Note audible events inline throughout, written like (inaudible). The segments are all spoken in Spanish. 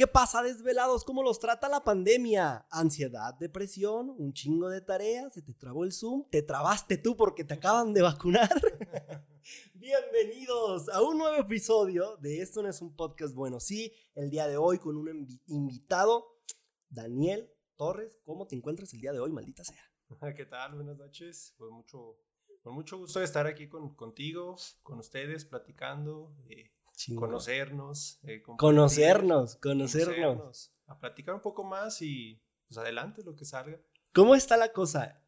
¿Qué pasa, desvelados? ¿Cómo los trata la pandemia? Ansiedad, depresión, un chingo de tareas, se te trabó el Zoom, te trabaste tú porque te acaban de vacunar. (laughs) Bienvenidos a un nuevo episodio de Esto no es un podcast bueno. Sí, el día de hoy con un invitado, Daniel Torres. ¿Cómo te encuentras el día de hoy, maldita sea? (laughs) ¿Qué tal? Buenas noches. Pues mucho, con mucho gusto de estar aquí con, contigo, con ustedes, platicando. Eh, conocernos. Eh, conocernos, conocernos. A platicar un poco más y pues adelante lo que salga. ¿Cómo está la cosa?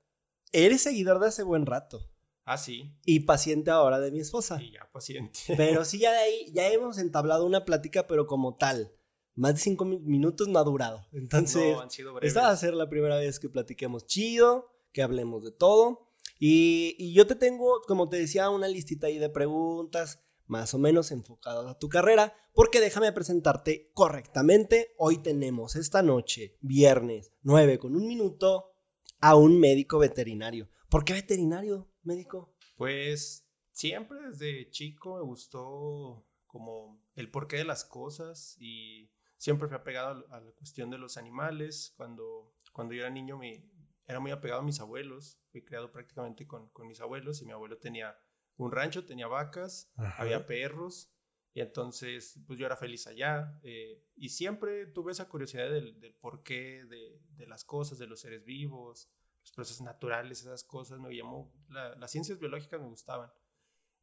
Eres seguidor de hace buen rato. Ah, sí. Y paciente ahora de mi esposa. Sí, ya paciente. (laughs) Pero sí, ya de ahí, ya hemos entablado una plática, pero como tal. Más de cinco minutos no ha durado. Entonces, esta va a ser la primera vez que platiquemos chido, que hablemos de todo. Y, y yo te tengo, como te decía, una listita ahí de preguntas más o menos enfocadas a tu carrera, porque déjame presentarte correctamente. Hoy tenemos esta noche, viernes 9 con un minuto, a un médico veterinario. ¿Por qué veterinario, médico? Pues siempre desde chico me gustó como el porqué de las cosas y siempre fui apegado a la cuestión de los animales. Cuando, cuando yo era niño me, era muy apegado a mis abuelos, fui criado prácticamente con, con mis abuelos y mi abuelo tenía un rancho, tenía vacas, había perros, y entonces pues yo era feliz allá. Eh, y siempre tuve esa curiosidad del, del porqué de, de, las cosas, de los seres vivos, los procesos naturales, esas cosas me llamó, las ciencias biológicas me gustaban.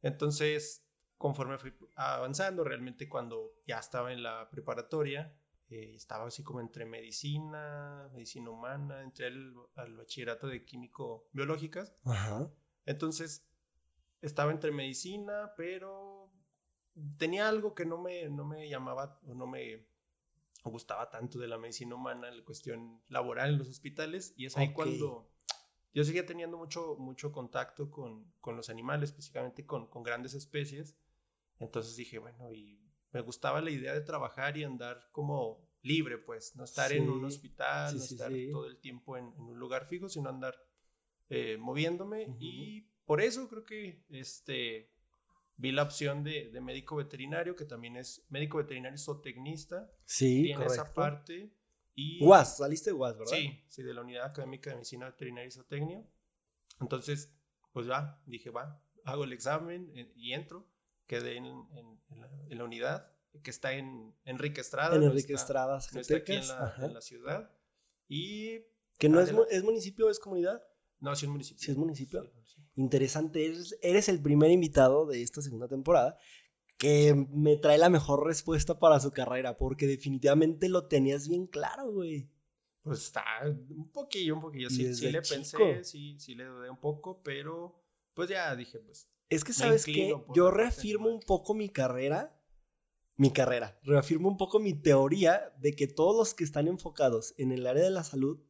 Entonces, conforme fui avanzando, realmente cuando ya estaba en la preparatoria, eh, estaba así como entre medicina, medicina humana, entré al, al bachillerato de químico biológicas. Entonces estaba entre medicina, pero tenía algo que no me, no me llamaba o no me gustaba tanto de la medicina humana, la cuestión laboral en los hospitales, y es ahí cuando yo seguía teniendo mucho, mucho contacto con, con los animales, específicamente con, con, grandes especies, entonces dije, bueno, y me gustaba la idea de trabajar y andar como libre, pues, no estar en un hospital, no estar todo el tiempo en, un lugar fijo, sino andar eh, moviéndome y por eso creo que este, vi la opción de, de médico veterinario, que también es médico veterinario zootecnista. Sí, Tiene esa parte. Y, UAS, saliste de UAS, ¿verdad? Sí, sí, de la Unidad Académica de Medicina Veterinaria y Zootecnia. Entonces, pues va, dije, va, hago el examen eh, y entro. Quedé en, en, la, unidad que está en Enrique Estrada. En Enrique Estrada, no está aquí en la, en la, ciudad. Y... ¿Que no es, es municipio o es comunidad? No, sí es municipio. Sí es municipio. Interesante, eres, eres, el primer invitado de esta segunda temporada que me trae la mejor respuesta para su carrera, porque definitivamente lo tenías bien claro, güey. Pues está un poquillo, un poquillo. Sí, sí le pensé, sí, sí le dudé un poco, pero pues ya dije, pues. Es que, ¿sabes qué? Yo reafirmo un poco mi carrera mi carrera. Reafirmo un poco mi teoría de que todos los que están enfocados en el área de la salud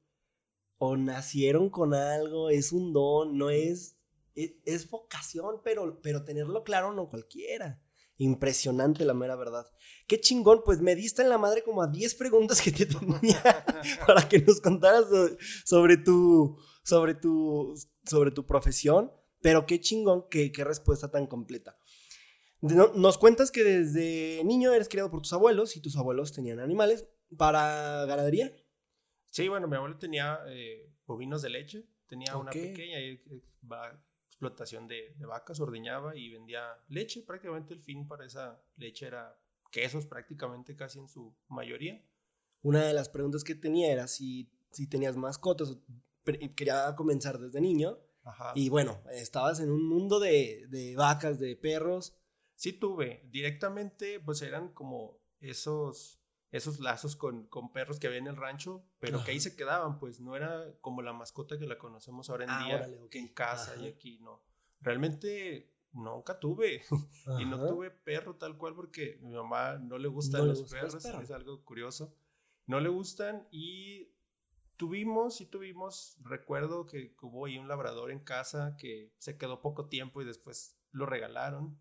o nacieron con algo, es un don, no es, es, vocación, pero, pero tenerlo claro no cualquiera. Impresionante la mera verdad. Qué chingón, pues me diste en la madre como a 10 preguntas que te (laughs) tenía para que nos contaras sobre tu, sobre tu, sobre tu profesión, pero qué chingón, qué, qué respuesta tan completa. Nos cuentas que desde niño eres criado por tus abuelos y tus abuelos tenían animales para ganadería. Sí, bueno, mi abuelo tenía eh, bovinos de leche, tenía una pequeña eh, explotación de, vacas, ordeñaba y vendía leche. Prácticamente el fin para esa leche era quesos, prácticamente casi en su mayoría. Una de las preguntas que tenía era si, si tenías mascotas, quería comenzar desde niño. Y bueno, estabas en un mundo de, de vacas, de perros. Sí tuve, directamente pues eran como esos esos lazos con, con, perros que había en el rancho, pero que ahí se quedaban, pues no era como la mascota que la conocemos ahora en ah, día en casa y aquí, no. Realmente nunca tuve (laughs) y no tuve perro tal cual porque mi mamá no le gustan los perros, es algo curioso. No le gustan y tuvimos, y tuvimos, recuerdo que hubo ahí un labrador en casa que se quedó poco tiempo y después lo regalaron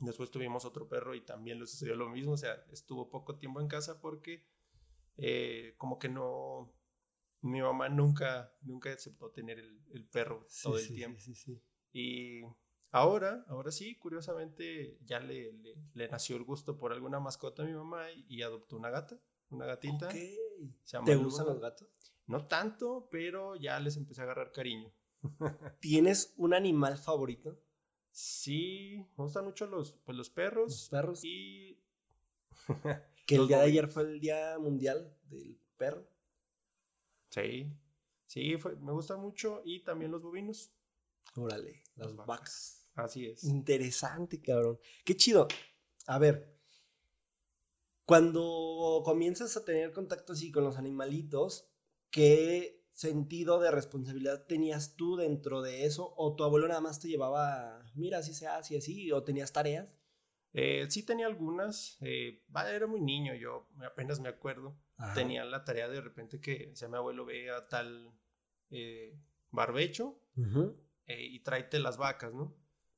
Después tuvimos otro perro y también le sucedió lo mismo, o sea, estuvo poco tiempo en casa porque eh, como que no, mi mamá nunca, nunca aceptó tener el, perro todo el tiempo. Sí, y ahora, ahora sí, curiosamente ya le, le, nació el gusto por alguna mascota a mi mamá y, adoptó una gata. una gatita. Ok. se llama ¿Te Luna. gustan los gatos? No tanto, pero ya les empecé a agarrar cariño. (laughs) ¿Tienes un animal favorito? Sí, me gustan mucho los, pues, los perros. Los perros. Y (laughs) (laughs) Que el día de ayer fue el día mundial del perro. sí, sí, fue- me gustan mucho. Y también los bovinos. Órale, las Las vacas. vacas. Así es. Interesante, cabrón. Qué chido. A ver, cuando comienzas a tener contacto así con los animalitos, ¿qué sentido de responsabilidad tenías tú dentro de eso? ¿O tu abuelo nada más te llevaba, mira, así se hace, así? ¿O tenías tareas? Eh, sí tenía algunas. eh, era muy niño, yo apenas me acuerdo. Ajá. Tenía la tarea de repente que, si a mi abuelo ve a tal eh, barbecho y tráete las vacas, ¿no?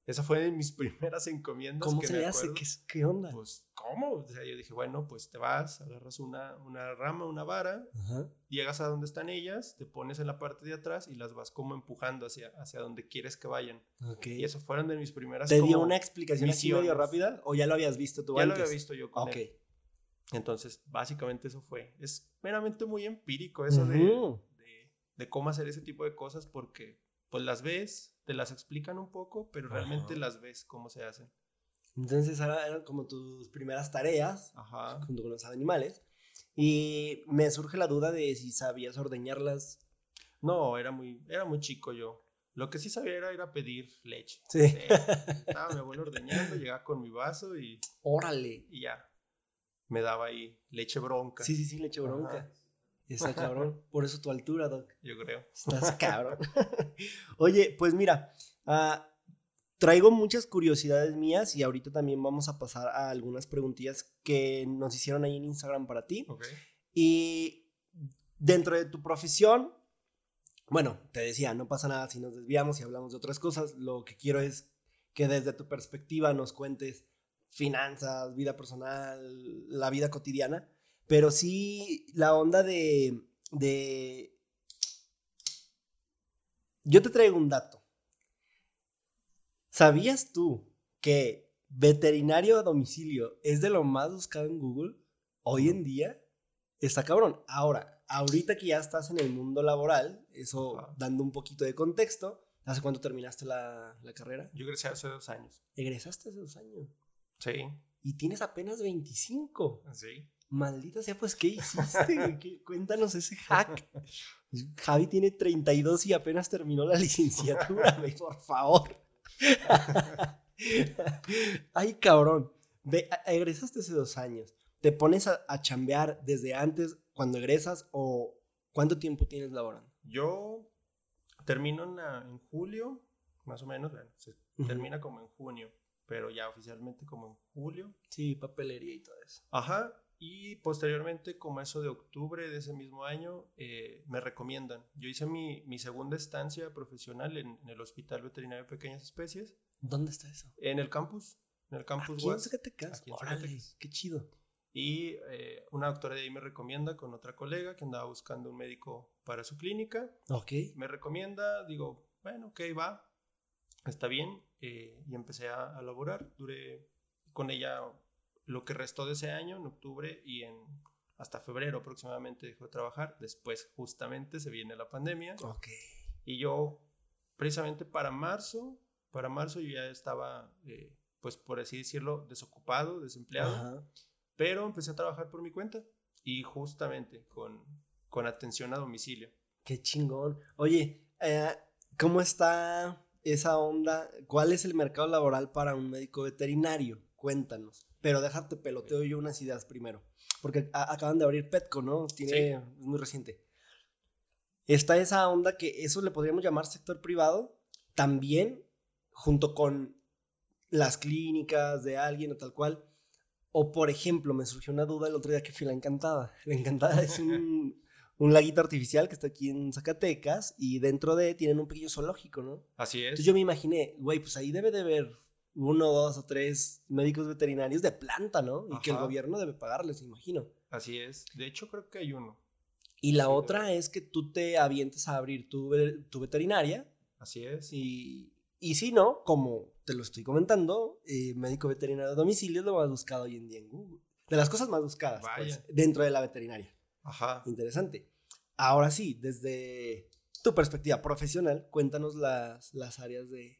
Esa fue de mis (laughs) primeras encomiendas. ¿Cómo que se me le hace? ¿Qué, qué onda? Pues, ¿cómo? O sea, yo dije, bueno, pues te vas, agarras una, una rama, una vara, Ajá. llegas a donde están ellas, te pones en la parte de atrás y las vas como empujando hacia, hacia donde quieres que vayan. Ok. Y eso fueron de mis primeras ¿Te dio una explicación así medio rápida? ¿O ya lo habías visto tú Ya lo antes? había visto yo con Ok. él. Entonces, básicamente eso fue. Es meramente muy empírico eso de, Ujú. de, de cómo hacer ese tipo de cosas porque pues las ves, te las explican un poco, pero realmente Ajá. las ves cómo se hacen. Entonces ahora eran como tus primeras tareas Ajá. junto con los animales. Y me surge la duda de si sabías ordeñarlas. No, era muy, era muy chico yo. Lo que sí sabía era ir a pedir leche. Sí. Sí. (laughs) Estaba mi abuelo ordeñando, llegaba con mi vaso y, Órale. y ya. Me daba ahí leche bronca. Sí, sí, sí, leche bronca. Ajá, Está cabrón. (laughs) Por eso tu altura, Doc. yo creo. Estás (laughs) cabrón. (laughs) Oye, pues mira, ah, traigo muchas curiosidades mías y ahorita también vamos a pasar a algunas preguntillas que nos hicieron ahí en Instagram para ti. Ok. Y dentro de tu profesión, bueno, te decía, no pasa nada si nos desviamos y hablamos de otras cosas. Lo que quiero es que desde tu perspectiva nos cuentes finanzas, vida personal, la vida cotidiana, pero sí la onda de... de... Yo te traigo un dato. ¿Sabías tú que veterinario a domicilio es de lo más buscado en Google hoy en día? Está cabrón. Ahora, ahorita que ya estás en el mundo laboral, eso dando un poquito de contexto, ¿hace cuánto terminaste la, la carrera? Yo crecí hace dos años. Egresaste hace dos años. Sí. Y tienes apenas 25. Sí. Maldita sea, pues, ¿qué hiciste? Cuéntanos ese hack. (laughs) Javi tiene 32 y apenas terminó la licenciatura, (laughs) güey, por favor. (laughs) Ay, cabrón. Ve, egresaste hace dos años. ¿Te pones a, a chambear desde antes cuando egresas o cuánto tiempo tienes laborando? Yo termino en, la- en julio, más o menos. Bueno, se Ujú. termina como en junio, pero ya oficialmente como en julio. Sí, papelería y todo eso. Ajá. Y posteriormente, como eso de octubre de ese mismo año, eh, me recomiendan. Yo hice mi, mi segunda estancia profesional en, en el Hospital Veterinario de Pequeñas Especies, ¿Dónde está eso? en el campus, en el campus Aquí en UAS. Zacatecas. Aquí en Órale, Zacatecas. qué chido. Y eh, una doctora de ahí me recomienda con otra colega que andaba buscando un médico para su clínica. Ok. Me recomienda, digo, bueno, ok, va, está bien. eh, y empecé a, a laborar. Duré con ella lo que restó de ese año, en octubre, y en hasta febrero aproximadamente dejó de trabajar. Después, justamente, se viene la pandemia. Ok. Y yo, precisamente para marzo, para marzo yo ya estaba, eh, pues por así decirlo, desocupado, desempleado. Ajá. Pero empecé a trabajar por mi cuenta y justamente con, con atención a domicilio. Qué chingón. Oye, eh, ¿cómo está esa onda? ¿Cuál es el mercado laboral para un médico veterinario? Cuéntanos. Pero déjate peloteo yo unas ideas primero. Porque acaban de abrir Petco, ¿no? Tiene, Sí. es muy reciente. Está esa onda que eso le podríamos llamar sector privado, también junto con las clínicas de alguien o tal cual. O por ejemplo, me surgió una duda el otro día que fui a La Encantada. La Encantada es un, un laguito artificial que está aquí en Zacatecas y dentro de tienen un pequeño zoológico, ¿no? Así es. Entonces yo me imaginé, güey, pues ahí debe de haber uno, dos o tres médicos veterinarios de planta, ¿no? Y que el gobierno debe pagarles, imagino. Así es. De hecho, creo que hay uno. Y la Sí, otra es que tú te avientes a abrir tu, tu veterinaria Así es. y, y si no, como te lo estoy comentando, eh, médico veterinario a domicilio es lo más buscado hoy en día en Google. De las cosas más buscadas, pues, dentro de la veterinaria. Ajá. Interesante. Ahora sí, desde tu perspectiva profesional, cuéntanos las, las áreas de...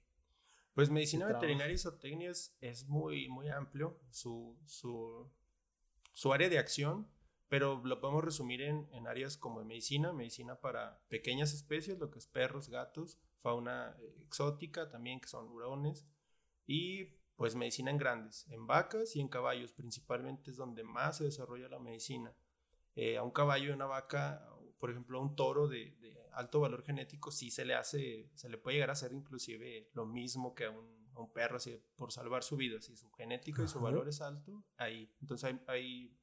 Pues medicina veterinaria y zootecnia es, muy, muy amplio su, su, su, área de acción, pero lo podemos resumir en, en, áreas como medicina, medicina para pequeñas especies, lo que es perros, gatos, fauna exótica también, que son hurones, y pues medicina en grandes, en vacas y en caballos principalmente es donde más se desarrolla la medicina. Eh, a un caballo y una vaca, por ejemplo, a un toro de, alto valor genético, sí se le hace, se le puede llegar a hacer inclusive lo mismo que a un, perro, así, por salvar su vida, si su genética y su valor es alto, ahí. Entonces hay,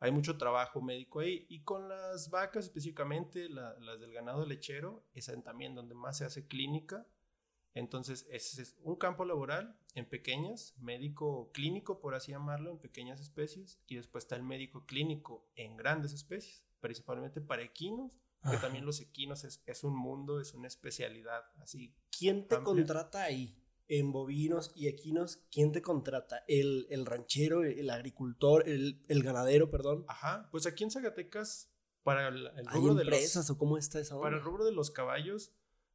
hay, mucho trabajo médico ahí. Y con las vacas específicamente, las del ganado lechero, es también donde más se hace clínica. Entonces, es un campo laboral en pequeñas, médico clínico, por así llamarlo, en pequeñas especies, y después está el médico clínico en grandes especies, principalmente para equinos, que también los equinos es, es, un mundo, es una especialidad así. ¿Quién te contrata ahí? En bovinos y equinos, ¿quién te contrata? ¿El, el ranchero, el agricultor, el, el, ganadero, perdón? Ajá, pues aquí en Zacatecas, para el, rubro de los... o cómo está esa Para el rubro de los caballos,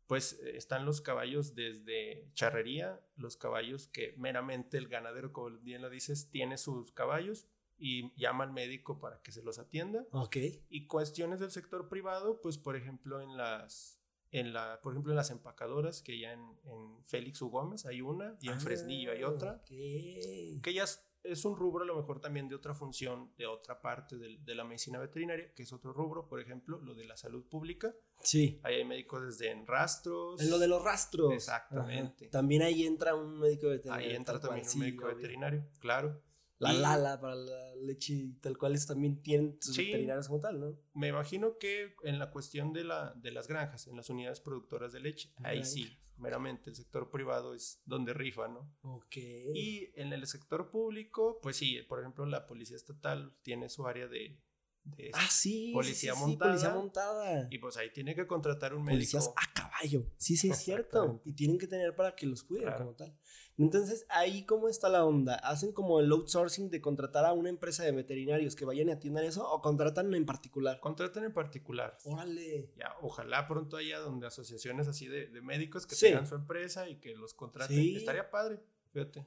pues eh, están los caballos desde charrería, los caballos que meramente el ganadero, como bien lo dices, tiene sus caballos y llama al médico para que se los atienda. Ok. Y cuestiones del sector privado, pues por ejemplo en las, en la, por ejemplo en las empacadoras, que ya en, en Félix U. Gómez hay una y en Fresnillo hay otra. Okay. Que ya es un rubro a lo mejor también de otra función, de otra parte de, de, la medicina veterinaria, que es otro rubro, por ejemplo, lo de la salud pública. Sí. Ahí hay médicos desde en rastros. En lo de los rastros. Exactamente. También ahí entra un médico veterinario. Ahí entra también un médico veterinario, claro. La Lala para la leche tal cual es, también tienen sus veterinarios como tal, ¿no? Me imagino que en la cuestión de, la, de las granjas, en las unidades productoras de leche, ahí sí, meramente el sector privado es donde rifa, ¿no? Ok. Y en el sector público, pues sí, por ejemplo, la policía estatal tiene su área de ah, sí, policía, montada, policía montada. Y pues ahí tiene que contratar un médico. Policías a caballo. Sí, sí, es cierto. Y tienen que tener para que los cuiden como tal. Entonces, ahí cómo está la onda? ¿Hacen como el outsourcing de contratar a una empresa de veterinarios que vayan y atiendan eso o contratan en particular? Contratan en particular. Órale. Ya, ojalá pronto haya donde asociaciones así de, médicos que tengan su empresa y que los contraten. Estaría padre.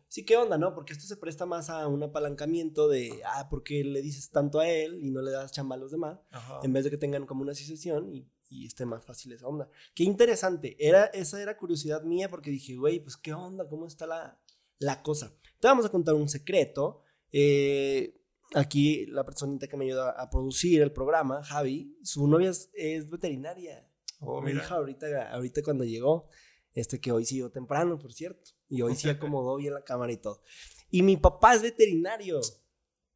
Sí, qué onda, ¿no? Porque esto se presta más a un apalancamiento de, ah, porque le dices tanto a él y no le das chamba a los demás, en vez de que tengan como una asociación y, y, esté más fácil esa onda. Qué interesante, era, esa era curiosidad mía porque dije, güey, pues qué onda, cómo está la, la cosa. Te vamos a contar un secreto. Eh, aquí la personita que me ayuda a producir el programa, Javi, su novia es, veterinaria. Oh, me dijo ahorita, ahorita cuando llegó, este que hoy siguió temprano, por cierto. Y hoy sí (laughs) acomodó bien la cámara y todo. Y mi papá es veterinario.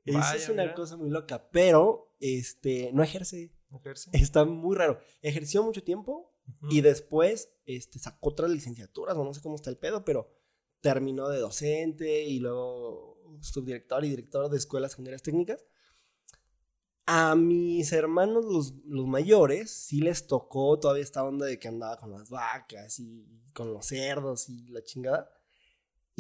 Eso es una cosa muy loca, pero este, no ejerce. ejerce. Está muy raro. Ejerció mucho tiempo y después este, sacó otras licenciaturas, no sé cómo está el pedo, pero terminó de docente y luego subdirector y director de escuelas secundarias técnicas. A mis hermanos, los, los, mayores, sí les tocó todavía esta onda de que andaba con las vacas y con los cerdos y la chingada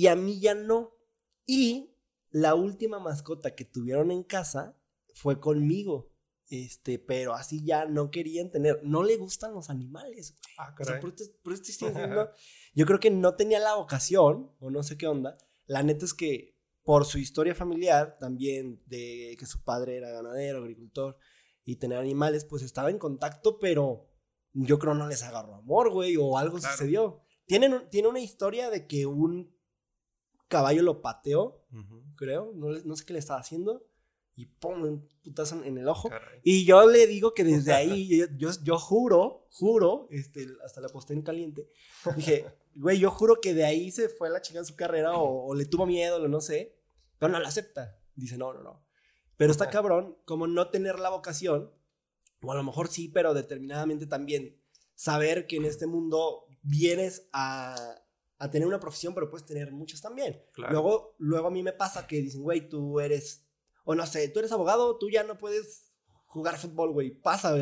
y a mí ya no. Y la última mascota que tuvieron en casa fue conmigo. Este, pero así ya no querían tener. No le gustan los animales, Ah, caray. (laughs) yo creo que no tenía la vocación, o no sé qué onda. La neta es que por su historia familiar, también de que su padre era ganadero, agricultor y tener animales, pues estaba en contacto, pero yo creo no les agarró amor, güey, o algo sucedió. Tienen, tiene una historia de que un caballo lo pateó, creo, no, no, sé qué le estaba haciendo, y pum, un putazo en el ojo. Y yo le digo que desde ahí, (laughs) yo, yo, juro, juro, este, hasta la posté en caliente, dije, güey, yo juro que de ahí se fue la chica en su carrera o, le tuvo miedo, o no sé, pero no la acepta. Dice, no, no, no. Pero está cabrón, como no tener la vocación, o a lo mejor sí, pero determinadamente también saber que en este mundo vienes a, a tener una profesión, pero puedes tener muchas también. Luego, luego a mí me pasa que dicen, güey, tú eres, o no sé, tú eres abogado, tú ya no puedes jugar fútbol, güey. Pasa,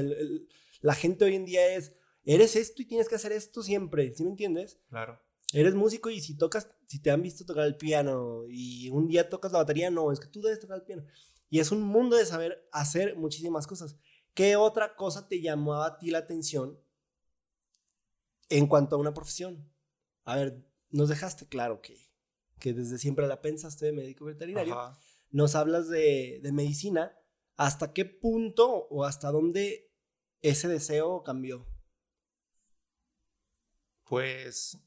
la gente hoy en día es, eres esto y tienes que hacer esto siempre, ¿sí me entiendes? Claro. Eres músico y si tocas, si te han visto tocar el piano y un día tocas la batería, no, es que tú debes tocar el piano. Y es un mundo de saber hacer muchísimas cosas. ¿Qué otra cosa te llamaba a ti la atención en cuanto a una profesión? A ver, nos dejaste claro que, que desde siempre la pensaste de médico veterinario. Nos hablas de, de medicina. ¿Hasta qué punto o hasta dónde ese deseo cambió? Pues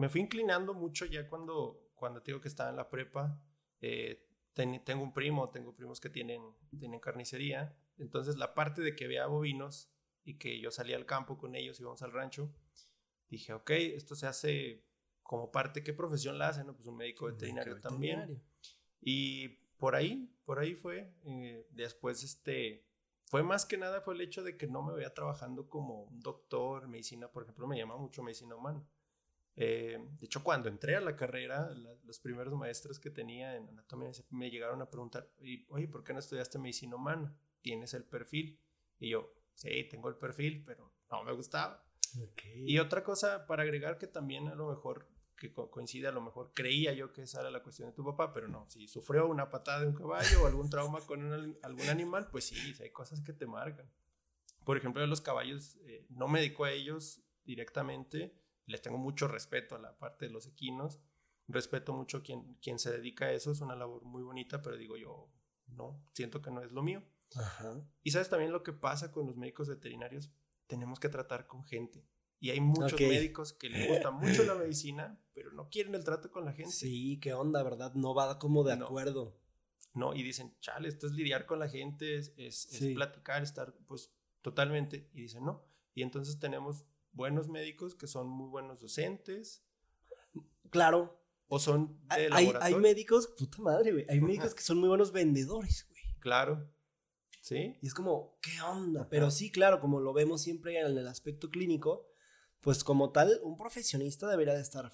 me fui inclinando mucho ya cuando, cuando te digo que estaba en la prepa. Eh, tengo un primo, tengo primos que tienen, tienen carnicería. Entonces la parte de que vea bovinos y que yo salía al campo con ellos, íbamos al rancho, dije, ok, esto se hace como parte, ¿qué profesión la hacen? Pues un médico veterinario, también. Y por ahí, por ahí fue. Eh, después, este, fue más que nada fue el hecho de que no me veía trabajando como un doctor, medicina, por ejemplo, me llama mucho medicina humana. Eh, de hecho, cuando entré a la carrera, los primeros maestros que tenía en anatomía me llegaron a preguntar, oye, ¿por qué no estudiaste medicina humana? ¿Tienes el perfil? Y yo, sí, tengo el perfil, pero no me gustaba. Y otra cosa para agregar que también a lo mejor que coincide, a lo mejor creía yo que esa era la cuestión de tu papá, pero no, si sufrió una patada de un caballo o algún trauma (laughs) con algún animal, pues sí, hay cosas que te marcan. Por ejemplo, los caballos, eh, no me dedico a ellos directamente, les tengo mucho respeto a la parte de los equinos, respeto mucho a quien, quien se dedica a eso, es una labor muy bonita, pero digo yo, no, siento que no es lo mío. Y sabes también lo que pasa con los médicos veterinarios, tenemos que tratar con gente. Y hay muchos médicos que les gusta mucho la medicina, pero no quieren el trato con la gente. Sí, qué onda, ¿verdad? No va como de acuerdo. No, y dicen, chale, esto es lidiar con la gente, es, es, platicar, estar, pues, totalmente. Y dicen, no. Y entonces tenemos buenos médicos que son muy buenos docentes. Claro. O son de hay, hay médicos, puta madre, güey. Hay médicos que son muy buenos vendedores, güey. Claro. ¿Sí? Y es como, ¿qué onda? Pero sí, claro, como lo vemos siempre en el aspecto clínico, pues como tal, un profesionista debería de estar,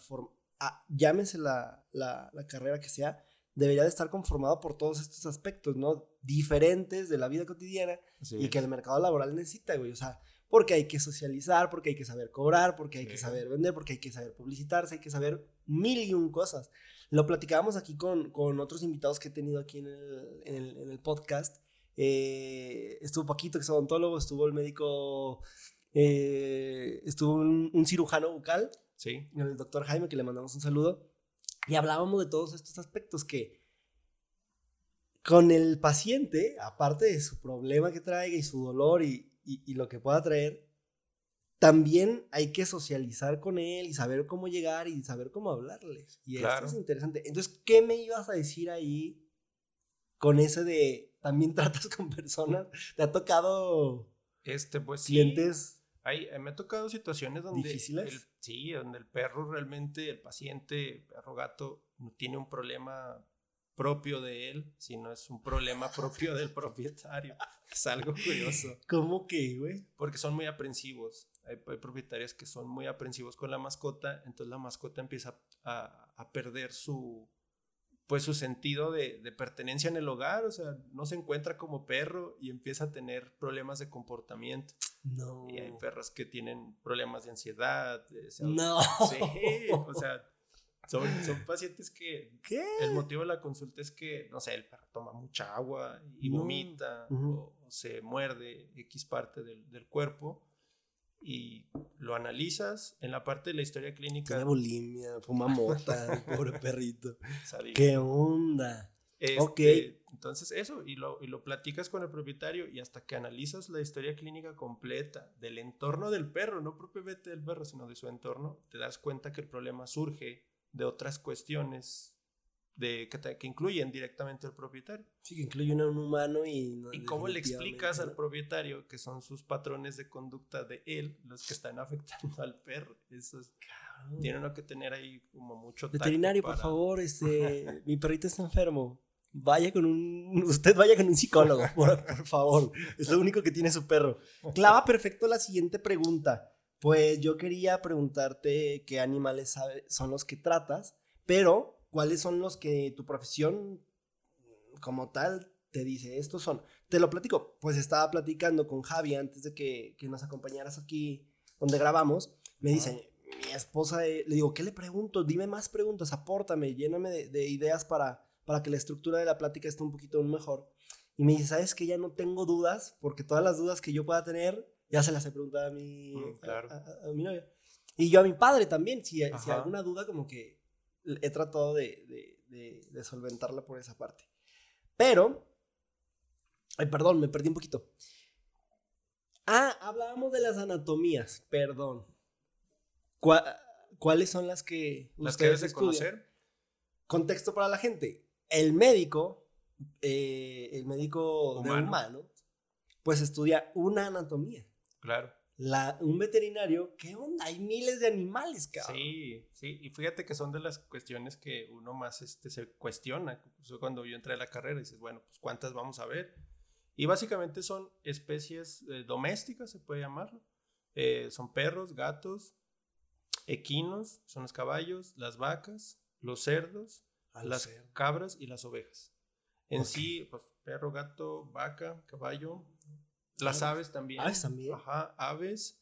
ah, llámese la, la, carrera que sea, debería de estar conformado por todos estos aspectos, ¿no? Diferentes de la vida cotidiana y que el mercado laboral necesita, güey. O sea, porque hay que socializar, porque hay que saber cobrar, porque hay que saber vender, porque hay que saber publicitarse, hay que saber mil y un cosas. Lo platicábamos aquí con, con otros invitados que he tenido aquí en el, en el, en el podcast. Eh, estuvo Paquito, que es odontólogo, estuvo el médico eh, estuvo un, cirujano bucal, sí. el doctor Jaime, que le mandamos un saludo, y hablábamos de todos estos aspectos que con el paciente, aparte de su problema que traiga y su dolor y, lo que pueda traer, también hay que socializar con él y saber cómo llegar y saber cómo hablarles. Y esto es interesante. Entonces, ¿qué me ibas a decir ahí con ese de también (laughs) tratas con personas? ¿Te ha tocado este, pues, clientes? Eh, me ha tocado situaciones donde... ¿Difíciles? sí, donde el perro realmente, el paciente, perro gato, tiene un problema propio de él, sino es un problema (laughs) propio del propietario. Es algo curioso. ¿Cómo que, güey? Porque son muy aprensivos. Hay, propietarios que son muy aprensivos con la mascota, entonces la mascota empieza a perder su, pues su sentido de, pertenencia en el hogar, o sea, no se encuentra como perro y empieza a tener problemas de comportamiento. No. Y hay perros que tienen problemas de ansiedad. no. Sí, o sea, son, pacientes que ¿Qué? el motivo de la consulta es que, no sé, el perro toma mucha agua y vomita o, se muerde X parte del, del cuerpo y lo analizas en la parte de la historia clínica. Tiene bulimia, fuma mota, (laughs) pobre perrito. ¿Qué onda? Este, ok. Entonces eso, y lo, y lo platicas con el propietario y hasta que analizas la historia clínica completa del entorno del perro, no propiamente del perro, sino de su entorno, te das cuenta que el problema surge de otras cuestiones de, que, incluyen directamente al propietario. Sí, que incluyen a un humano y... ¿Y cómo le explicas al propietario que son sus patrones de conducta de él los que están (laughs) afectando al perro? Eso es... Tiene uno que tener ahí como mucho... Veterinario, por favor, este, (laughs) mi perrito está enfermo. Vaya con un... (laughs) Usted vaya con un psicólogo, por, por favor. Es lo único que tiene su perro. Clava perfecto la siguiente pregunta. Pues yo quería preguntarte qué animales son los que tratas, pero cuáles son los que tu profesión como tal te dice, estos son. Te lo platico, pues estaba platicando con Javi antes de que, nos acompañaras aquí donde grabamos. Me dice, mi esposa, eh", le digo, ¿qué le pregunto? Dime más preguntas, apórtame, lléname de, ideas para, para que la estructura de la plática esté un poquito mejor. Y me dice, ¿sabes que Ya no tengo dudas, porque todas las dudas que yo pueda tener, ya se las he preguntado a mi, Mm, claro. a, a- a mi novia. Y yo a mi padre también, si, si Ajá. alguna duda, como que he tratado de, de- de- de solventarla por esa parte. Pero, ay, perdón, me perdí un poquito. Ah, hablábamos de las anatomías, perdón. ¿Cuá- ¿Cuáles son las que Las que debes de conocer. Contexto para la gente. El médico, eh, el médico de humano, pues estudia una anatomía. Claro. La, un veterinario, ¿qué onda? Hay miles de animales, cabrón. Sí, sí. Y fíjate que son de las cuestiones que uno más este, se cuestiona. Cuando yo entré a la carrera, dices, bueno, pues ¿cuántas vamos a ver? Y básicamente son especies eh, domésticas, se puede llamarlo. Eh, son perros, gatos, equinos, son los caballos, las vacas, los cerdos, Al las cabras y las ovejas. En sí, pues perro, gato, vaca, caballo, las Aves. aves también. Aves también. Ajá, aves.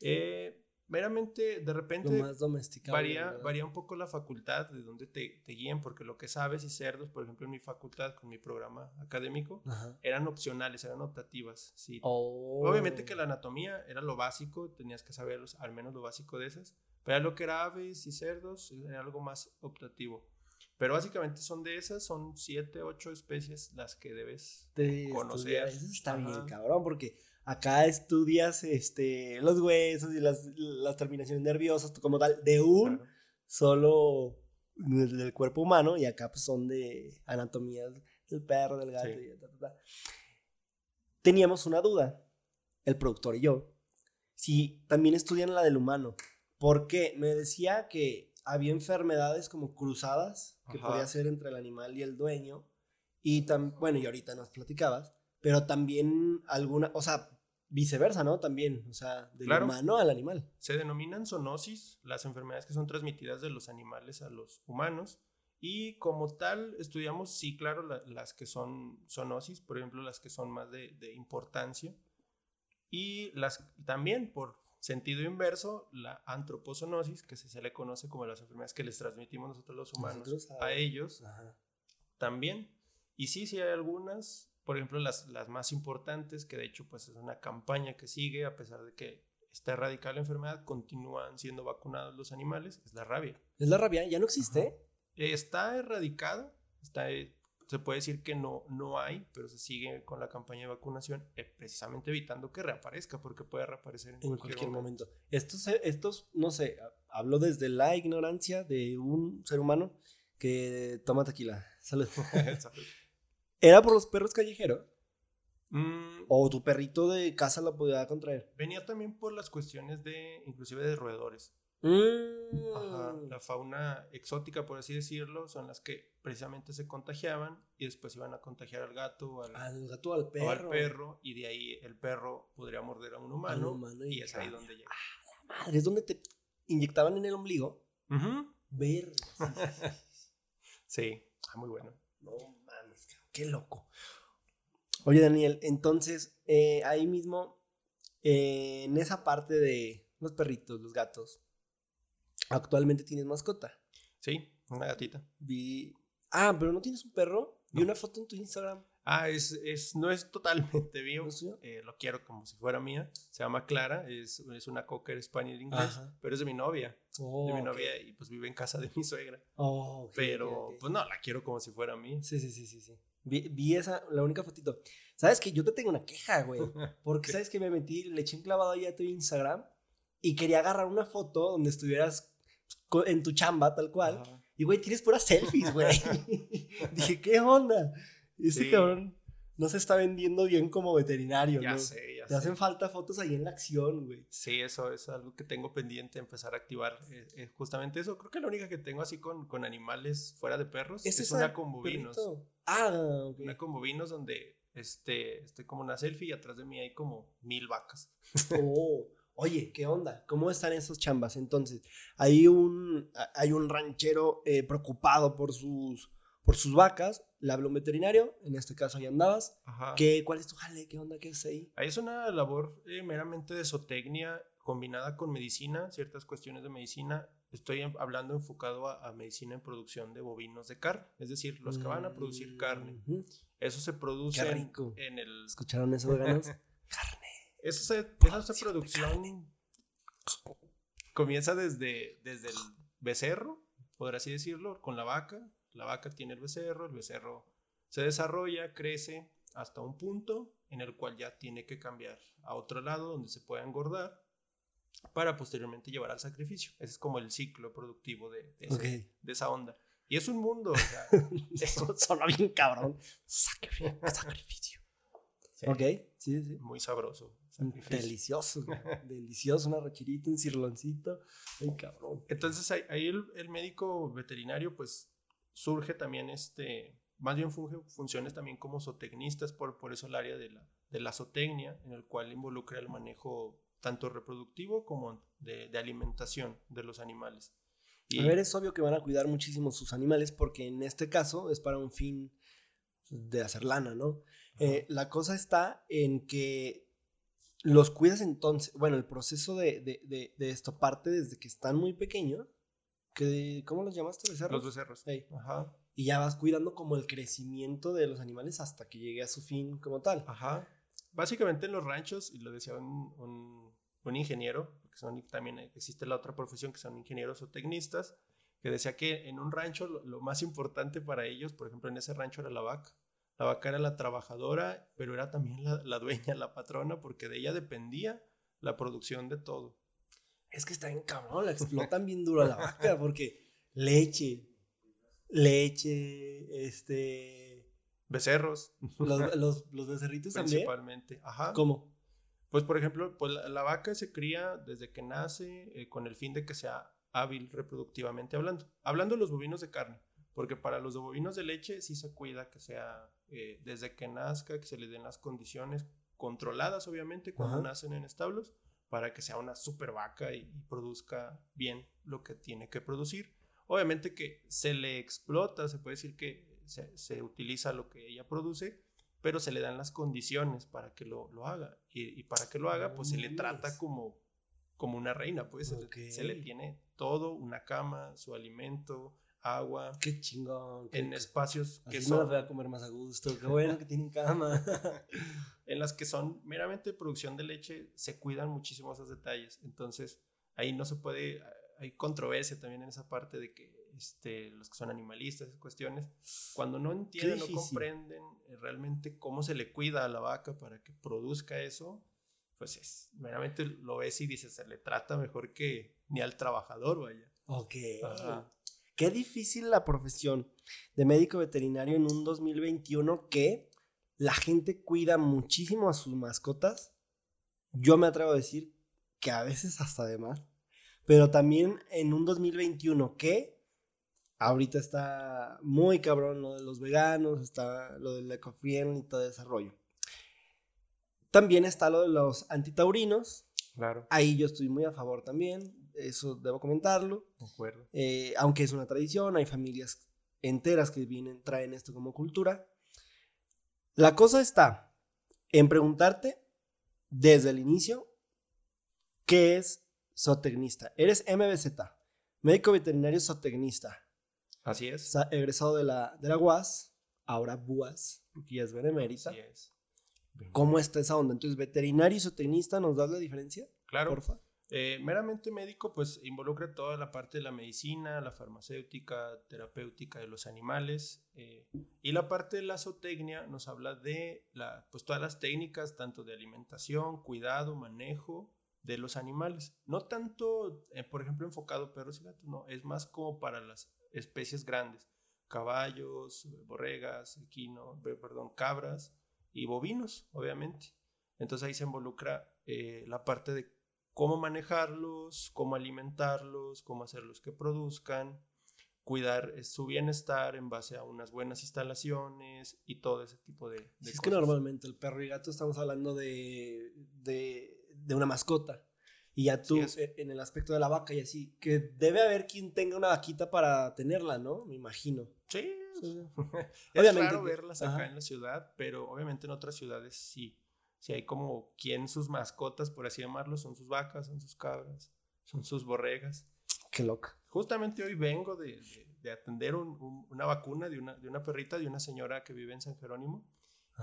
Eh, meramente, de Lo repente más domesticado. varía, varía un poco la facultad de donde te, te guíen, porque lo que es aves y cerdos, por ejemplo, en mi facultad, con mi programa académico, Ajá. eran opcionales, eran optativas. Sí. Oh. Obviamente que la anatomía era lo básico, tenías que saber los- al menos lo básico de esas, pero lo que era aves y cerdos era algo más optativo. Pero básicamente son de esas, son siete, ocho especies las que debes de conocer. estudiar. Eso está bien, Ajá. cabrón, porque acá estudias este, los huesos y las, las terminaciones nerviosas como tal de un Claro. solo del, del cuerpo humano y acá pues son de anatomías del perro, del gato Sí. y ta, ta, ta. Teníamos una duda, el productor y yo, si también estudian la del humano, porque me decía que había enfermedades como cruzadas que Ajá. podía ser entre el animal y el dueño y tam- bueno, y ahorita nos platicabas, pero también alguna, o sea, viceversa, ¿no? También, o sea, del Claro. humano al animal. Se denominan zoonosis, las enfermedades que son transmitidas de los animales a los humanos. Y como tal, estudiamos, sí, claro, la- las que son zoonosis, por ejemplo, las que son más de, de importancia. Y las también, por sentido inverso, la antropozonosis, que se, le conoce como las enfermedades que les transmitimos nosotros los humanos Nosotros a- a ellos, Ajá. también. Y sí, sí hay algunas, por ejemplo, las, las más importantes, que de hecho pues es una campaña que sigue, a pesar de que está erradicada la enfermedad, continúan siendo vacunados los animales, es la rabia. Es la rabia, ya no existe. Está erradicada, está, eh, se puede decir que no, no hay, pero se sigue con la campaña de vacunación, eh, precisamente evitando que reaparezca, porque puede reaparecer en, En cualquier, cualquier momento. momento. Estos, eh, estos, no sé, ha- hablo desde la ignorancia de un ser humano que toma tequila. (laughs) (laughs) Salud. ¿Era por los perros callejeros? Mm, ¿O tu perrito de casa lo podía contraer? venía también por las cuestiones de, inclusive de roedores. Mm. Ajá, la fauna exótica, por así decirlo, son las que precisamente se contagiaban y después iban a contagiar al gato o al, Al gato, al o perro. al perro y de ahí el perro podría morder a un humano, humano y, y es ahí donde llega. Madre, es donde te inyectaban en el ombligo. Ujú. Ver. (laughs) Sí, ah, muy bueno. No mames, qué loco. Oye, Daniel, entonces, eh, ahí mismo, eh, en esa parte de los perritos, los gatos, actualmente tienes mascota. Sí, una gatita. Vi. Ah, pero no tienes un perro. Vi No. una foto en tu Instagram. Ah, es, es, no es totalmente (laughs) mío. Eh, lo quiero como si fuera mía. Se llama Clara, es, es una cocker spaniel inglés, Ajá. pero es de mi novia. Oh, de mi novia y pues vive en casa de (laughs) mi suegra. Oh, Pero pues no, la quiero como si fuera mía. Sí, sí, sí, sí, sí. Vi, vi esa, la única fotito. ¿Sabes que Yo te tengo una queja, güey. (laughs) Porque. ¿sabes que Me metí, le eché un clavado ahí a tu Instagram y quería agarrar una foto donde estuvieras en tu chamba, tal cual. Ajá. Y, güey, tienes puras selfies, güey. (laughs) (laughs) Dije, ¿qué onda? Sí. cabrón no se está vendiendo bien como veterinario, Ya ¿no? sé, ya Te sé. hacen falta fotos ahí en la acción, güey. Sí, eso es algo que tengo pendiente, empezar a activar. eh, eh, justamente eso. Creo que la única que tengo así con, con animales fuera de perros es, esa, una con bovinos. perrito? Ah. Una con bovinos donde este, estoy como una selfie y atrás de mí hay como mil vacas. Oh, oye, ¿qué onda? ¿Cómo están esos chambas? Entonces, hay un, hay un ranchero eh, preocupado por sus, por sus vacas, le habla un veterinario, en este caso ahí andabas. Ajá. ¿Qué, ¿Cuál es tu jale? ¿Qué onda? ¿Qué es ahí? Ahí es una labor eh, meramente de zootecnia combinada con medicina, ciertas cuestiones de medicina. Estoy hablando enfocado a, medicina en producción de bovinos de carne, es decir, los que van a producir carne. Eso se produce En, el... ¿Escucharon eso, veganos? (laughs) carne. Eso se, esa producción comienza desde, desde el becerro, por así decirlo, con la vaca. La vaca tiene el becerro, el becerro se desarrolla, crece hasta un punto en el cual ya tiene que cambiar a otro lado donde se pueda engordar para posteriormente llevar al sacrificio. Ese es como el ciclo productivo de, de, esa onda. Y es un mundo, o sea, (laughs) (laughs) suena bien cabrón. Sacrificio. Ok, sí, sí. Muy sabroso. Delicioso, (laughs) delicioso, una rachirita, un cirloncito. Ay, cabrón. Entonces ahí, el, el, médico veterinario, pues surge también este, más bien funge funciones también como zootecnistas, por, por eso el área de la, de la zootecnia, en el cual involucra el manejo tanto reproductivo como de, de alimentación de los animales. Y, a ver, es obvio que van a cuidar muchísimo sus animales porque en este caso es para un fin de hacer lana, ¿no? Eh, la cosa está en que los cuidas entonces, bueno, el proceso de, de, de, esto parte desde que están muy pequeños, que, ¿cómo los llamaste? Becerros. Los becerros. Ajá y ya vas cuidando como el crecimiento de los animales hasta que llegue a su fin como tal. Ajá. Básicamente en los ranchos, y lo decía un, un, ingeniero, porque son, también existe la otra profesión que son ingenieros o tecnistas, que decía que en un rancho lo, más importante para ellos, por ejemplo en ese rancho era la vaca. La vaca era la trabajadora, pero era también la, la dueña, la patrona, porque de ella dependía la producción de todo. Es que está en cabrón, la explotan bien duro a la vaca, (laughs) porque leche, leche, este... Becerros. Los, los, becerritos también. Principalmente, ajá. ¿Cómo? Pues, por ejemplo, pues la, vaca se cría desde que nace eh, con el fin de que sea hábil reproductivamente hablando. Hablando de los bovinos de carne, porque para los bovinos de leche sí se cuida que sea eh, desde que nazca, que se le den las condiciones controladas, obviamente, cuando nacen en establos, para que sea una super vaca y produzca bien lo que tiene que producir. Obviamente que se le explota, se puede decir que se, utiliza lo que ella produce, pero se le dan las condiciones para que lo, haga. Y, para que lo haga, pues se le trata como, como una reina, pues se, le, tiene todo, una cama, su alimento, agua. Qué chingón. en espacios que son... voy a comer más a gusto, qué bueno que tienen cama. (laughs) en las que son meramente producción de leche, se cuidan muchísimo esos detalles. Entonces, ahí no se puede hay controversia también en esa parte de que este, los que son animalistas, esas cuestiones, cuando no entienden, no comprenden eh, realmente cómo se le cuida a la vaca para que produzca eso, pues es, meramente lo ves y dices, se le trata mejor que ni al trabajador, vaya. Ok. Qué difícil la profesión de médico veterinario en un 2021 que la gente cuida muchísimo a sus mascotas. Yo me atrevo a decir que a veces hasta de más pero también en un 2021 que ahorita está muy cabrón lo de los veganos, está lo del ecofriendly y todo ese rollo. También está lo de los antitaurinos. Claro. Ahí yo estoy muy a favor también, eso debo comentarlo. De acuerdo. Eh, aunque es una tradición, hay familias enteras que vienen, traen esto como cultura. La cosa está en preguntarte desde el inicio qué es zootecnista. Eres MBZ, médico veterinario zootecnista. Así es. egresado de la, de la UAS, ahora BUAS, porque ya es benemérita. Así es. ¿Cómo está esa onda? Entonces, veterinario y zootecnista, ¿nos das la diferencia? Claro. Porfa. Eh, meramente médico, pues involucra toda la parte de la medicina, la farmacéutica, terapéutica de los animales. Eh, y la parte de la zootecnia nos habla de la, pues, todas las técnicas, tanto de alimentación, cuidado, manejo de los animales. No tanto, eh, por ejemplo, enfocado perros y gatos, no, es más como para las especies grandes, caballos, borregas, equino, perdón, cabras y bovinos, obviamente. Entonces ahí se involucra la parte de cómo manejarlos, cómo alimentarlos, cómo hacerlos que produzcan, cuidar eh, su bienestar en base a unas buenas instalaciones y todo ese tipo de, cosas. Es que normalmente el perro y gato estamos hablando de de una mascota. Y ya tú, e, en el aspecto de la vaca y así, que debe haber quien tenga una vaquita para tenerla, ¿no? Me imagino. Sí. (laughs) es obviamente, raro verlas acá en la ciudad, pero obviamente en otras ciudades sí. Si hay como quien sus mascotas, por así llamarlo, son sus vacas, son sus cabras, son sus borregas. Qué loca. Justamente hoy vengo de, de, atender una vacuna de una, de una perrita de una señora que vive en San Jerónimo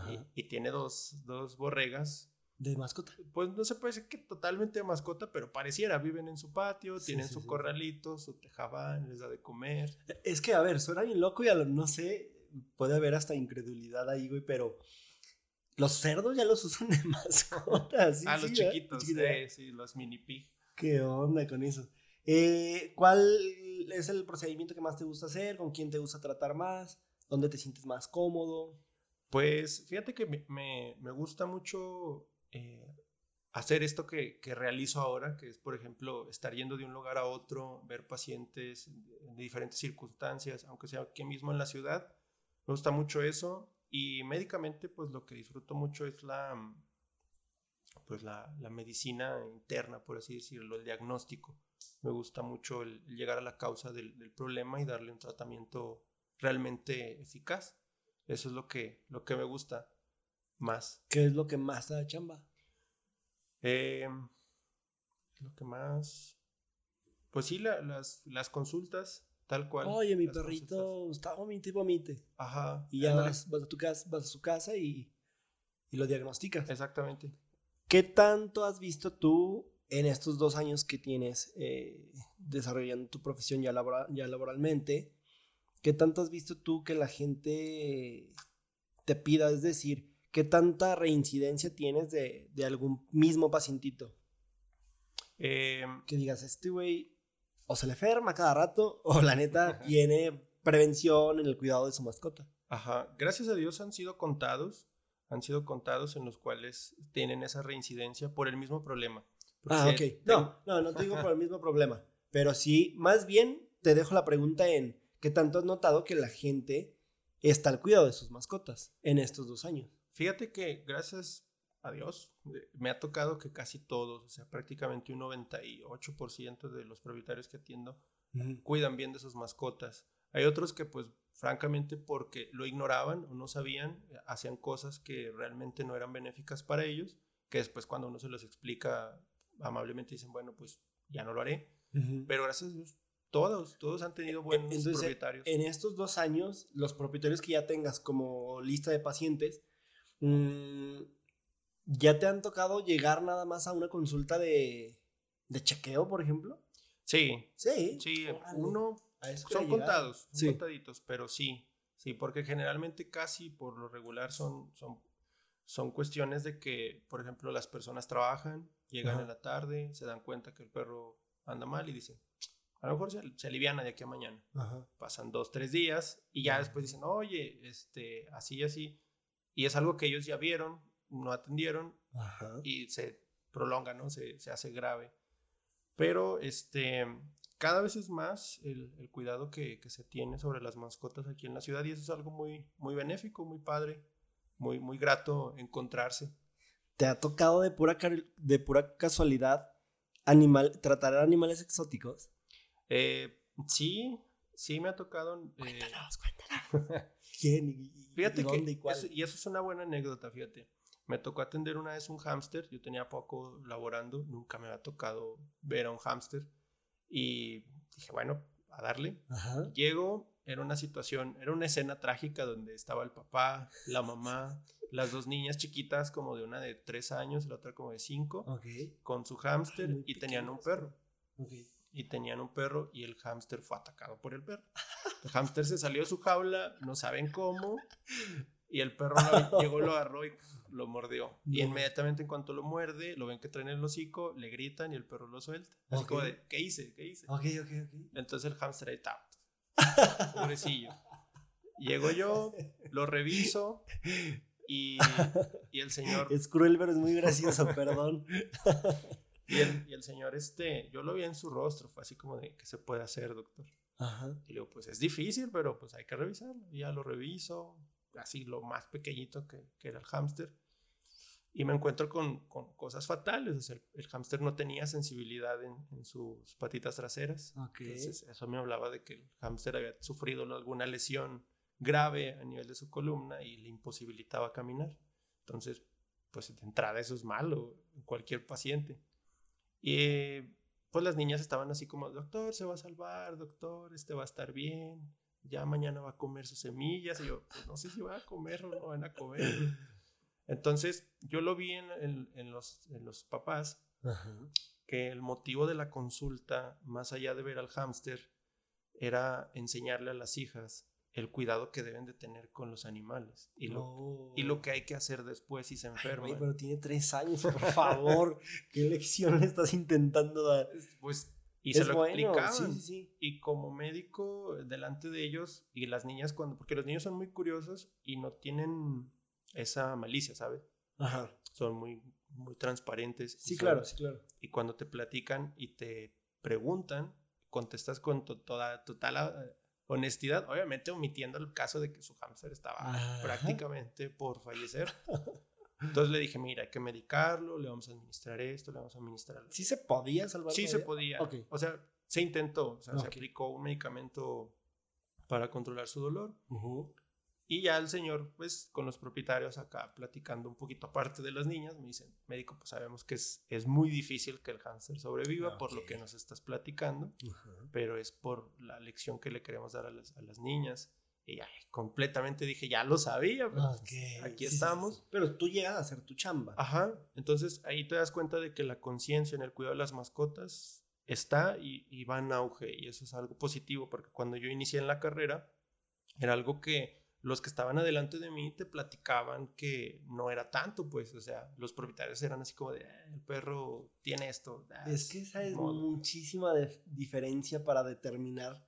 y, y, tiene dos, dos borregas ¿De mascota? Pues no se puede decir que totalmente de mascota, pero pareciera. Viven en su patio, tienen su corralito, su tejabán, les da de comer. Es que, a ver, suena bien loco y a lo, no sé, puede haber hasta incredulidad ahí, güey, pero los cerdos ya los usan de (laughs) mascota. ¿sí? ah, los chiquitos, sí, sí, los mini pig. ¿Qué onda con eso? Eh, ¿Cuál es el procedimiento que más te gusta hacer? ¿Con quién te gusta tratar más? ¿Dónde te sientes más cómodo? Pues fíjate que me, me gusta mucho eh, hacer esto que, que, realizo ahora, que es, por ejemplo, estar yendo de un lugar a otro, ver pacientes de diferentes circunstancias, aunque sea aquí mismo en la ciudad. Me gusta mucho eso. Y médicamente, pues lo que disfruto mucho es la, pues la, la medicina interna, por así decirlo, el diagnóstico. Me gusta mucho el, llegar a la causa del, del, problema y darle un tratamiento realmente eficaz. Eso es lo que, lo que me gusta más. ¿Qué es lo que más da chamba? Eh, lo que más. Pues sí, las, las consultas, tal cual. Oye, mi perrito está vomite y vomite. Ajá. Y ya vas, a tu casa, vas a su casa y, y lo diagnosticas. Exactamente. ¿Qué tanto has visto tú en estos dos años que tienes eh, desarrollando tu profesión ya, ya laboralmente? ¿Qué tanto has visto tú que la gente te pida? Es decir, ¿qué tanta reincidencia tienes de, algún mismo pacientito? Em, que digas, este güey o se le enferma cada rato o la neta (laughs) tiene prevención en el cuidado de su mascota. Ajá, gracias a Dios han sido contados, han sido contados en los cuales tienen esa reincidencia por el mismo problema. ah, ok. No, no, no te digo por el (laughs) mismo problema, pero sí, más bien te dejo la pregunta en qué tanto has notado que la gente está al cuidado de sus mascotas en estos dos años. Fíjate que gracias a Dios me ha tocado que casi todos, o sea, prácticamente un 98% de los propietarios que atiendo cuidan bien de sus mascotas. Hay otros que pues francamente porque lo ignoraban o no sabían, hacían cosas que realmente no eran benéficas para ellos, que después cuando uno se los explica amablemente dicen, bueno, pues ya no lo haré. Pero gracias a Dios, todos, todos han tenido buenos propietarios. En estos dos años, los propietarios que ya tengas como lista de pacientes, Mm, ¿Ya te han tocado llegar nada más a una consulta de, de chequeo, por ejemplo? Sí. Sí. Sí, uno. Son contados, son contaditos, pero sí. Sí, porque generalmente casi por lo regular son, son, son cuestiones de que, por ejemplo, las personas trabajan, llegan en la tarde, se dan cuenta que el perro anda mal y dicen, a lo mejor se, se aliviana de aquí a mañana. Pasan dos, tres días y ya después dicen, oye, este, así y así. Y es algo que ellos ya vieron, no atendieron y se prolonga, ¿no? Se, se, hace grave. Pero este, cada vez es más el, el cuidado que, que, se tiene sobre las mascotas aquí en la ciudad y eso es algo muy, muy benéfico, muy padre, muy, muy grato encontrarse. ¿Te ha tocado de pura, de pura casualidad animal, tratar a animales exóticos? Eh, sí, sí me ha tocado. Eh, cuéntanos, cuéntanos. (laughs) ¿Quién? Fíjate que, y, eso, es una buena anécdota, fíjate. Me tocó atender una vez un hámster, yo tenía poco laborando, nunca me había tocado ver a un hámster y dije, bueno, a darle. Llego, era una situación, era una escena trágica donde estaba el papá, la mamá, las dos niñas chiquitas, como de una de tres años, la otra como de cinco, con su hámster y tenían un perro. Y tenían un perro y el hámster fue atacado por el perro. El hámster se salió de su jaula, no saben cómo, (laughs) y el perro llegó, lo (laughs) agarró y lo mordió. Y inmediatamente en cuanto lo muerde, lo ven que traen el hocico, le gritan y el perro lo suelta. Así como de, ¿qué hice? ¿Qué hice? Ok, ok, ok. Entonces el hámster ahí está. (laughs) Pobrecillo. Llego yo, lo reviso y, y, el señor... Es cruel, pero es muy gracioso, (laughs) perdón. Y el, y el, señor, este, yo lo vi en su rostro, fue así como de, ¿qué se puede hacer, doctor? Ajá. Y luego, pues es difícil, pero pues hay que revisarlo. Y ya lo reviso, así lo más pequeñito que, que era el hámster. Y me encuentro con, con cosas fatales. el, el hámster no tenía sensibilidad en, en sus patitas traseras. Okay. Entonces, eso me hablaba de que el hámster había sufrido alguna lesión grave a nivel de su columna y le imposibilitaba caminar. Entonces, pues de entrada eso es malo en cualquier paciente. Y pues las niñas estaban así como, doctor, se va a salvar, doctor, este va a estar bien, ya mañana va a comer sus semillas. Y yo, pues no sé si va a comer o no van a comer. Entonces, yo lo vi en, en, los, en los, papás, que el motivo de la consulta, más allá de ver al hámster, era enseñarle a las hijas el cuidado que deben de tener con los animales y lo, y lo que hay que hacer después si se enferma. pero tiene tres años, por favor. (laughs) ¿Qué lección le estás intentando dar? Pues, y se lo explicaban. Sí, sí, Y como médico, delante de ellos, y las niñas cuando, porque los niños son muy curiosos y no tienen esa malicia, ¿sabes? Ajá. Son muy, muy transparentes. Sí, claro, sí, claro. Y cuando te platican y te preguntan, contestas con toda total ah, honestidad, obviamente omitiendo el caso de que su hámster estaba prácticamente por fallecer. (laughs) Entonces le dije, mira, hay que medicarlo, le vamos a administrar esto, le vamos a administrar... ¿Sí se podía salvar? Sí se podía. O sea, se intentó, o sea, se aplicó un medicamento para controlar su dolor. Y ya el señor, pues, con los propietarios acá platicando un poquito aparte de las niñas, me dicen, médico, pues sabemos que es, es muy difícil que el cáncer sobreviva por lo que nos estás platicando, pero es por la lección que le queremos dar a las, a las niñas. Y ya, completamente dije, ya lo sabía, pues, aquí estamos. pero tú llegas a hacer tu chamba. Ajá, entonces ahí te das cuenta de que la conciencia en el cuidado de las mascotas está y, y va en auge, y eso es algo positivo, porque cuando yo inicié en la carrera, era algo que los que estaban adelante de mí te platicaban que no era tanto, pues, o sea, los propietarios eran así como de, ah, el perro tiene esto. Ah, es que esa es muchísima diferencia para determinar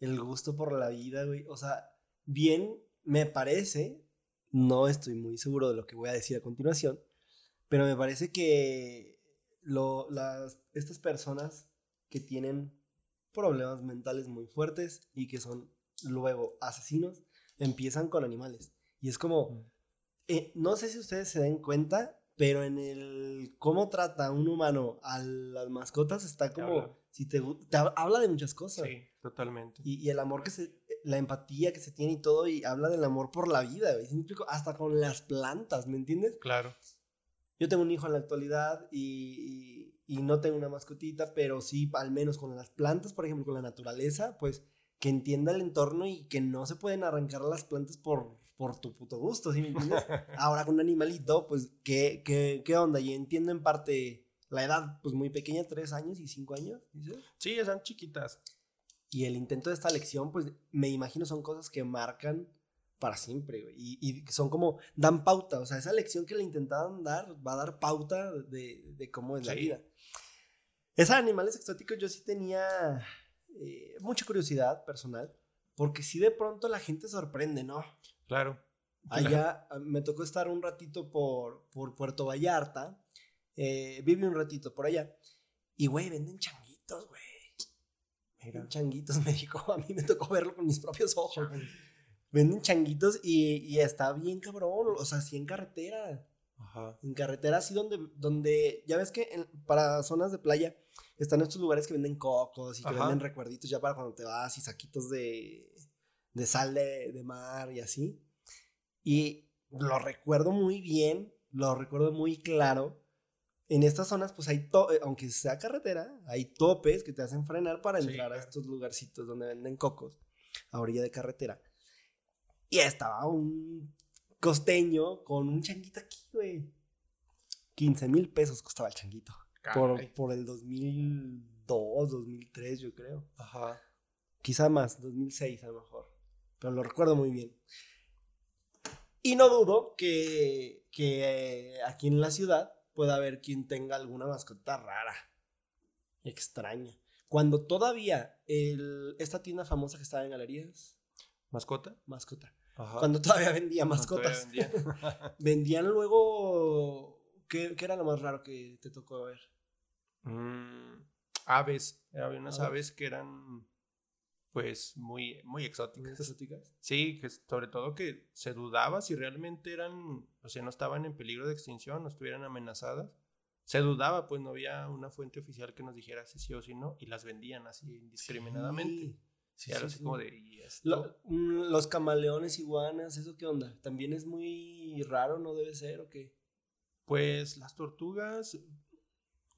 el gusto por la vida, güey. O sea, bien, me parece, no estoy muy seguro de lo que voy a decir a continuación, pero me parece que lo, las, estas personas que tienen problemas mentales muy fuertes y que son luego asesinos, empiezan con animales. Y es como, eh, no sé si ustedes se den cuenta, pero en el cómo trata un humano a las mascotas está como, si te, habla de muchas cosas. Sí, totalmente. Y, el amor que se, la empatía que se tiene y todo, y habla del amor por la vida, hasta con las plantas, ¿me entiendes? Claro. Yo tengo un hijo en la actualidad y, y, no tengo una mascotita, pero sí, al menos con las plantas, por ejemplo, con la naturaleza, pues que entienda el entorno y que no se pueden arrancar las plantas por, por tu puto gusto, ¿sí me entiendes? (laughs) Ahora con un animalito, pues, ¿qué, qué, qué onda? Y entiendo en parte la edad, pues muy pequeña, tres años y cinco años, ¿dices? Sí, son chiquitas. Y el intento de esta lección, pues, me imagino son cosas que marcan para siempre, güey. Y, y, son como, dan pauta, o sea, esa lección que le intentaban dar va a dar pauta de, de cómo es la vida. Esos animales exóticos yo sí tenía eh, mucha curiosidad personal, porque si de pronto la gente sorprende, ¿no? Claro. Allá me tocó estar un ratito por, por Puerto Vallarta, eh, viví un ratito por allá, y güey, venden changuitos, güey. Venden changuitos, (laughs) me dijo, a mí me tocó verlo con mis propios ojos. Venden changuitos y, y está bien cabrón, o sea, así en carretera. Ajá. En carretera así donde, donde ya ves que para zonas de playa están estos lugares que venden cocos y que venden recuerditos ya para cuando te vas y saquitos de, de sal de, mar y así. Y lo recuerdo muy bien, lo recuerdo muy claro. En estas zonas, pues hay, eh, aunque sea carretera, hay topes que te hacen frenar para entrar a estos lugarcitos donde venden cocos, a orilla de carretera. Y estaba un costeño con un changuito aquí, güey. 15 mil pesos costaba el changuito. Por, por, el 2002, 2003, yo creo. Ajá. Quizá más, 2006 a lo mejor. Pero lo recuerdo muy bien. Y no dudo que, que eh, aquí en la ciudad pueda haber quien tenga alguna mascota rara, extraña. Cuando todavía el, esta tienda famosa que estaba en galerías. ¿Mascota? Mascota. Ajá. Cuando todavía vendía mascotas. (laughs) Vendían luego. ¿qué, ¿Qué era lo más raro que te tocó ver? Mm, aves. Había unas aves que eran pues muy, muy exóticas. exóticas? Sí, que sobre todo que se dudaba si realmente eran, o sea, no estaban en peligro de extinción, no estuvieran amenazadas. Se dudaba, pues no había una fuente oficial que nos dijera si sí o si no, y las vendían así indiscriminadamente. Sí, sí, como de, mm, los camaleones, iguanas, ¿eso qué onda? ¿También es muy raro, no debe ser o qué? Pues las tortugas,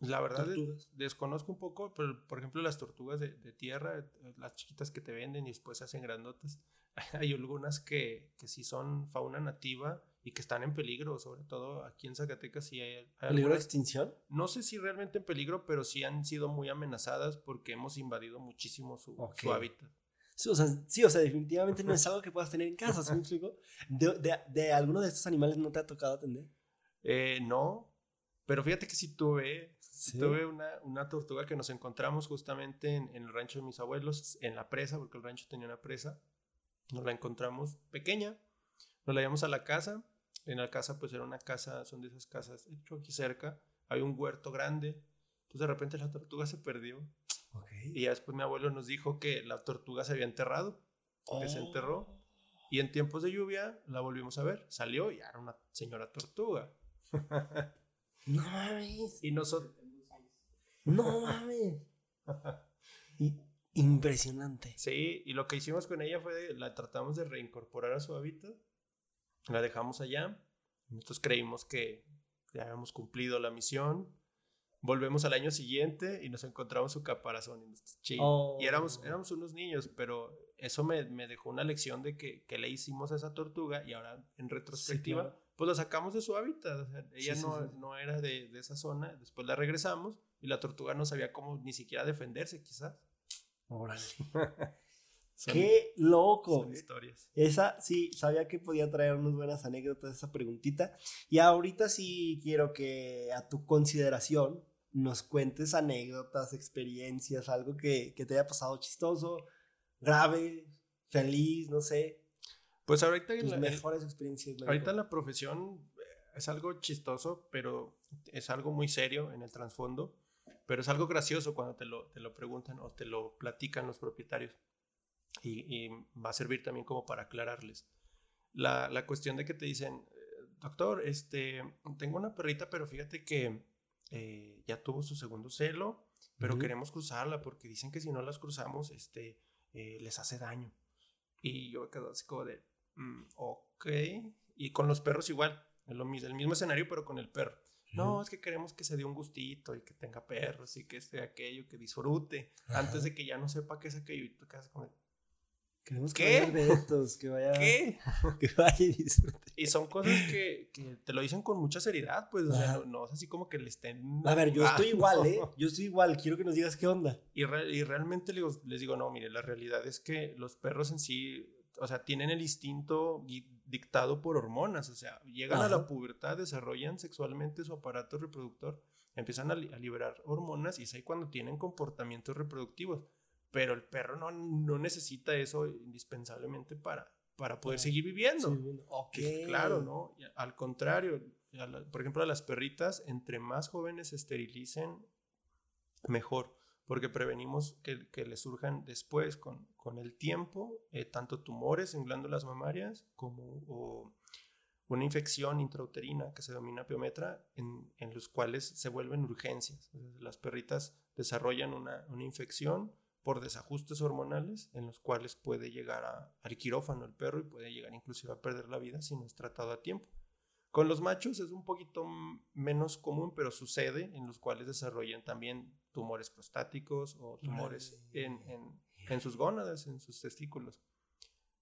la verdad desconozco un poco, pero por ejemplo las tortugas de, tierra, eh, las chiquitas que te venden y después se hacen grandotas, (laughs) hay algunas que, que sí son fauna nativa y que están en peligro, sobre todo aquí en Zacatecas sí hay, ¿Peligro de extinción? No sé si realmente en peligro, pero sí han sido muy amenazadas porque hemos invadido muchísimo su, su hábitat. Sí o, sea, sí, o sea, definitivamente no es (laughs) algo que puedas tener en casa, ¿sí me explico? De, de, de, alguno de estos animales no te ha tocado atender? Eh, no, pero fíjate que sí tuve, tuve una, una, tortuga que nos encontramos justamente en, en, el rancho de mis abuelos, en la presa, porque el rancho tenía una presa. Nos la encontramos pequeña, nos la llevamos a la casa. En la casa, pues era una casa, son de esas casas, hecho aquí cerca, hay un huerto grande. Entonces de repente la tortuga se perdió. Y ya después mi abuelo nos dijo que la tortuga se había enterrado, que se enterró. Oh. Y en tiempos de lluvia la volvimos a ver. Salió y era una señora tortuga. (laughs) no mames. Y nosotros. No mames. Impresionante. Sí, y lo que hicimos con ella fue la tratamos de reincorporar a su hábitat. La dejamos allá. Nosotros creímos que ya habíamos cumplido la misión volvemos al año siguiente y nos encontramos su caparazón. Y, y éramos, oh. éramos unos niños, pero eso me, me dejó una lección de que, que, le hicimos a esa tortuga y ahora en retrospectiva, pues la sacamos de su hábitat. ella no, no, era de, de, esa zona, después la regresamos y la tortuga no sabía cómo ni siquiera defenderse, quizás. Órale. (laughs) ¡Qué loco! historias. Esa sí, sabía que podía traer unas buenas anécdotas, esa preguntita. Y ahorita sí quiero que a tu consideración nos cuentes anécdotas, experiencias, algo que, te haya pasado chistoso, grave, feliz, no sé. Pues ahorita tus mejores experiencias. Ahorita la profesión eh, es algo chistoso, pero es algo muy serio en el trasfondo, pero es algo gracioso cuando te lo, te lo preguntan o te lo platican los propietarios. Y, va a servir también como para aclararles. La, la cuestión de que te dicen, doctor, este, tengo una perrita, pero fíjate que eh, ya tuvo su segundo celo, pero queremos cruzarla porque dicen que si no las cruzamos, este, eh, les hace daño. Y yo me quedo así como de, mm, ok. Y con los perros igual, el, el mismo escenario, pero con el perro. No, es que queremos que se dé un gustito y que tenga perros y que esté aquello, que disfrute, antes de que ya no sepa qué es aquello. Y tú quedas como, Queremos que que vaya. ¿Qué? (laughs) Que vaya y disfrute. Y son cosas que, que, te lo dicen con mucha seriedad, pues, o sea, no, es así como que le estén. A ver, yo estoy igual, ¿eh? Yo estoy igual, quiero que nos digas qué onda. Y, y realmente les digo, les digo, no, mire, la realidad es que los perros en sí, o sea, tienen el instinto dictado por hormonas, o sea, llegan a la pubertad, desarrollan sexualmente su aparato reproductor, empiezan a, a liberar hormonas y es ahí cuando tienen comportamientos reproductivos. Pero el perro no, no necesita eso indispensablemente para, para poder seguir viviendo. Claro, ¿no? Al contrario, por ejemplo, a las perritas, entre más jóvenes se esterilicen, mejor, porque prevenimos que, que les surjan después, con, con el tiempo, eh, tanto tumores en glándulas mamarias como una infección intrauterina que se denomina piometra, en, en los cuales se vuelven urgencias. Las perritas desarrollan una, una infección por desajustes hormonales en los cuales puede llegar a, al quirófano el perro y puede llegar inclusive a perder la vida si no es tratado a tiempo. Con los machos es un poquito menos común, pero sucede en los cuales desarrollan también tumores prostáticos o tumores en, en, en sus gónadas, en sus testículos.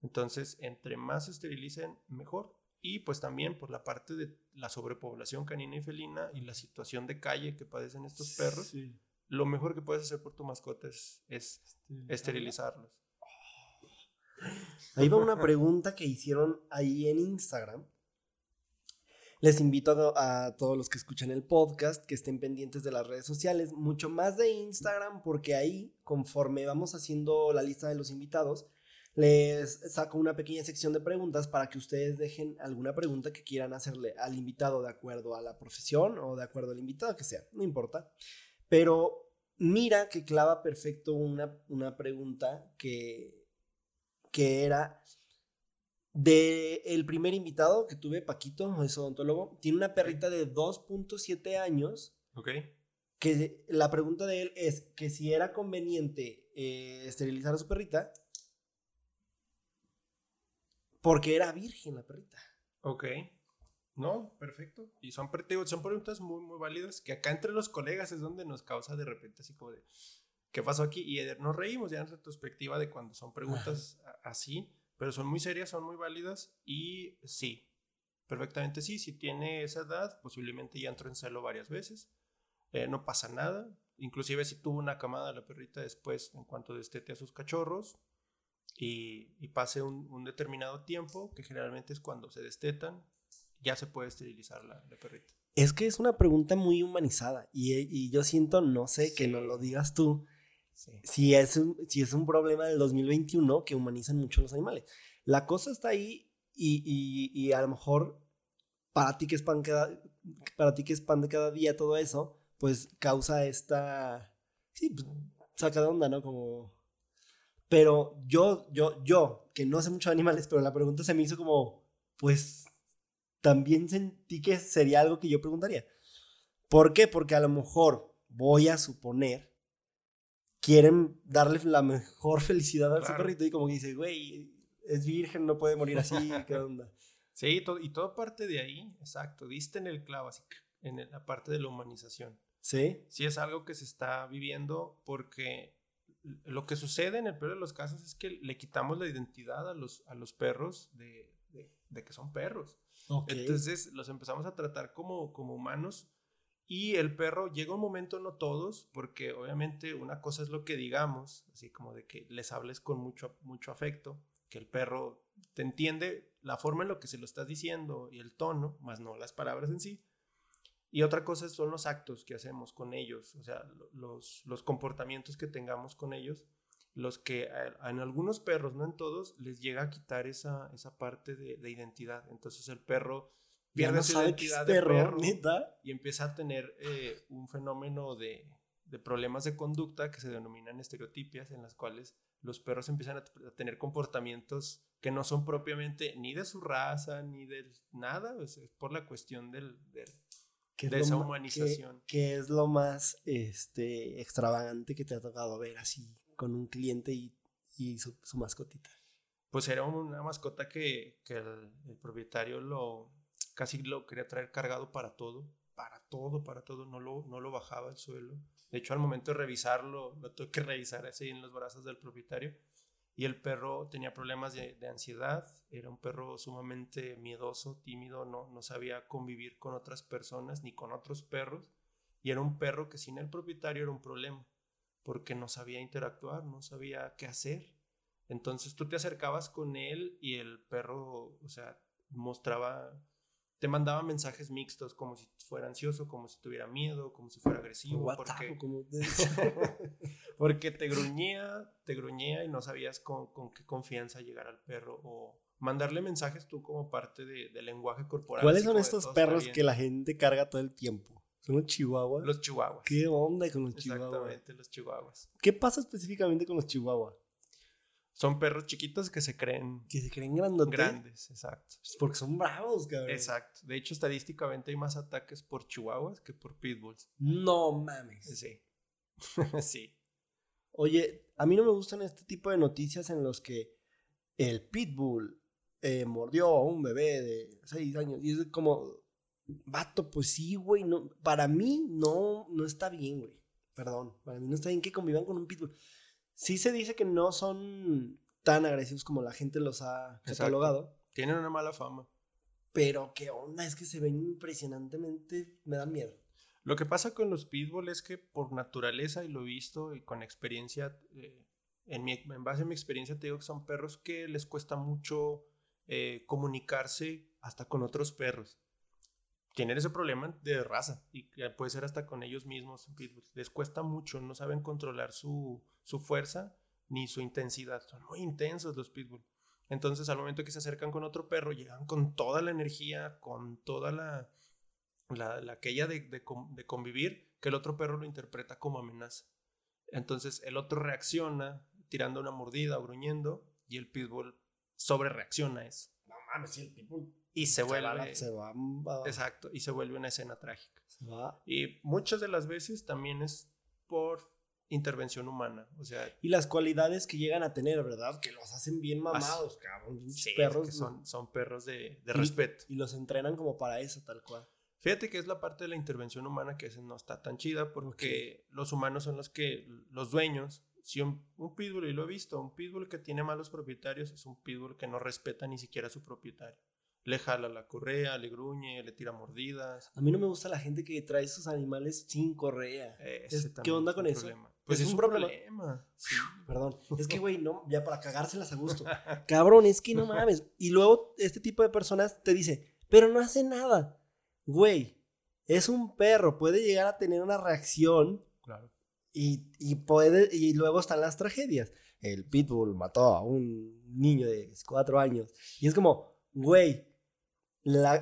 Entonces, entre más se esterilicen, mejor. Y pues también por la parte de la sobrepoblación canina y felina y la situación de calle que padecen estos perros, sí lo mejor que puedes hacer por tu mascota es, esterilizarlos. Ahí va una pregunta que hicieron ahí en Instagram. Les invito a, todos los que escuchan el podcast que estén pendientes de las redes sociales, mucho más de Instagram, porque ahí, conforme vamos haciendo la lista de los invitados, les saco una pequeña sección de preguntas para que ustedes dejen alguna pregunta que quieran hacerle al invitado de acuerdo a la profesión o de acuerdo al invitado que sea, no importa. Pero mira que clava perfecto una, una pregunta que, que era de el primer invitado que tuve, Paquito, es odontólogo, tiene una perrita de 2.7 años. Ok. Que la pregunta de él es que si era conveniente eh, esterilizar a su perrita porque era virgen la perrita. Ok. No, perfecto. Y son, son preguntas muy, muy válidas que acá entre los colegas es donde nos causa de repente así como de, ¿qué pasó aquí? Y nos reímos ya en retrospectiva de cuando son preguntas así, pero son muy serias, son muy válidas y sí, perfectamente sí, si tiene esa edad, posiblemente ya entró en celo varias veces, eh, no pasa nada, inclusive si tuvo una camada la perrita después en cuanto destete a sus cachorros y, y pase un, un determinado tiempo, que generalmente es cuando se destetan, ya se puede esterilizar la, perrita. Es que es una pregunta muy humanizada y, yo siento, no sé, que no lo digas tú, si, es un, si es un problema del 2021 que humanizan mucho los animales. La cosa está ahí y, a lo mejor para ti que es pan cada, para ti que es pan de cada día todo eso, pues causa esta, sí, pues, saca onda, ¿no? Como... Pero yo, yo, yo, que no sé mucho de animales, pero la pregunta se me hizo como, pues también sentí que sería algo que yo preguntaría. ¿Por qué? Porque a lo mejor, voy a suponer, quieren darle la mejor felicidad al su perrito y como que dice, güey, es virgen, no puede morir así, ¿qué onda? Sí, todo, y todo parte de ahí, exacto, diste en el clavo, así en la parte de la humanización. Sí. Sí es algo que se está viviendo porque lo que sucede en el peor de los casos es que le quitamos la identidad a los, a los perros de, de que son perros. Entonces los empezamos a tratar como, como humanos y el perro llega un momento, no todos, porque obviamente una cosa es lo que digamos, así como de que les hables con mucho, mucho afecto, que el perro te entiende la forma en lo que se lo estás diciendo y el tono, más no las palabras en sí. Y otra cosa son los actos que hacemos con ellos, o sea, los, los comportamientos que tengamos con ellos los que en algunos perros, no en todos, les llega a quitar esa, esa parte de, identidad. Entonces el perro pierde su identidad de perro, y empieza a tener eh, un fenómeno de, de, problemas de conducta que se denominan estereotipias, en las cuales los perros empiezan a, tener comportamientos que no son propiamente ni de su raza, ni de nada, es por la cuestión del, de esa humanización. ¿Qué, es lo más este, extravagante que te ha tocado ver así? con un cliente y, y su, mascotita? Pues era una mascota que, que el, propietario lo casi lo quería traer cargado para todo, para todo, para todo, no lo, no lo bajaba al suelo. De hecho, al momento de revisarlo, lo tuve que (laughs) revisar así en los brazos del propietario. Y el perro tenía problemas de, de, ansiedad, era un perro sumamente miedoso, tímido, no, no sabía convivir con otras personas ni con otros perros. Y era un perro que sin el propietario era un problema porque no sabía interactuar, no sabía qué hacer. Entonces tú te acercabas con él y el perro, o sea, mostraba, te mandaba mensajes mixtos, como si fuera ansioso, como si tuviera miedo, como si fuera agresivo. Porque, (laughs) (laughs) porque te gruñía, te gruñía y no sabías con, qué confianza llegar al perro o mandarle mensajes tú como parte del lenguaje corporal. ¿Cuáles son estos perros que la gente carga todo el tiempo? ¿Son los chihuahuas? Los chihuahuas. ¿Qué onda con los chihuahuas? Exactamente, los chihuahuas. ¿Qué pasa específicamente con los chihuahuas? Son perros chiquitos que se creen... Que se creen grandotes. Grandes, exacto. Porque son bravos, cabrón. Exacto. De hecho, estadísticamente hay más ataques por chihuahuas que por pitbulls. No mames. Sí. (laughs) sí. Oye, a mí no me gustan este tipo de noticias en los que el pitbull eh, mordió a un bebé de 6 años. Y es como, Vato, pues sí, güey. No, para mí no, no está bien, güey. Perdón. Para mí no está bien que convivan con un pitbull. Sí se dice que no son tan agresivos como la gente los ha catalogado. Tienen una mala fama. Pero qué onda, es que se ven impresionantemente, me dan miedo. Lo que pasa con los pitbull es que por naturaleza, y lo he visto, y con experiencia, eh, en, mi, en base a mi experiencia te digo que son perros que les cuesta mucho eh, comunicarse hasta con otros perros tienen ese problema de raza y puede ser hasta con ellos mismos. Les cuesta mucho, no saben controlar su, su fuerza ni su intensidad. Son muy intensos los pitbull. Entonces, al momento que se acercan con otro perro, llegan con toda la energía, con toda la, la, la aquella de, de, de, convivir, que el otro perro lo interpreta como amenaza. Entonces, el otro reacciona tirando una mordida o gruñendo y el pitbull sobre reacciona a eso. No mames, si el pitbull y se, vuelve. se va, Exacto, y se vuelve una escena trágica. Y muchas de las veces también es por intervención humana. O sea. Y las cualidades que llegan a tener, ¿verdad? Que los hacen bien mamados, cabrón. Sí, perros. son, son perros de, de respeto. Y los entrenan como para eso, tal cual. Fíjate que es la parte de la intervención humana que a veces no está tan chida porque los humanos son los que, los dueños, si un, pitbull, y lo he visto, un pitbull que tiene malos propietarios es un pitbull que no respeta ni siquiera a su propietario. Le jala la correa, le gruñe, le tira mordidas. A mí no me gusta la gente que trae sus animales sin correa. ¿Qué onda con eso? Pues es, un, problema. Perdón. Es que, güey, no, ya para cagárselas a gusto. (laughs) Cabrón, es que no mames. Y luego este tipo de personas te dice, pero no hace nada güey, es un perro, puede llegar a tener una reacción. Claro. Y, puede, y luego están las tragedias. El pitbull mató a un niño de cuatro años. Y es como, güey,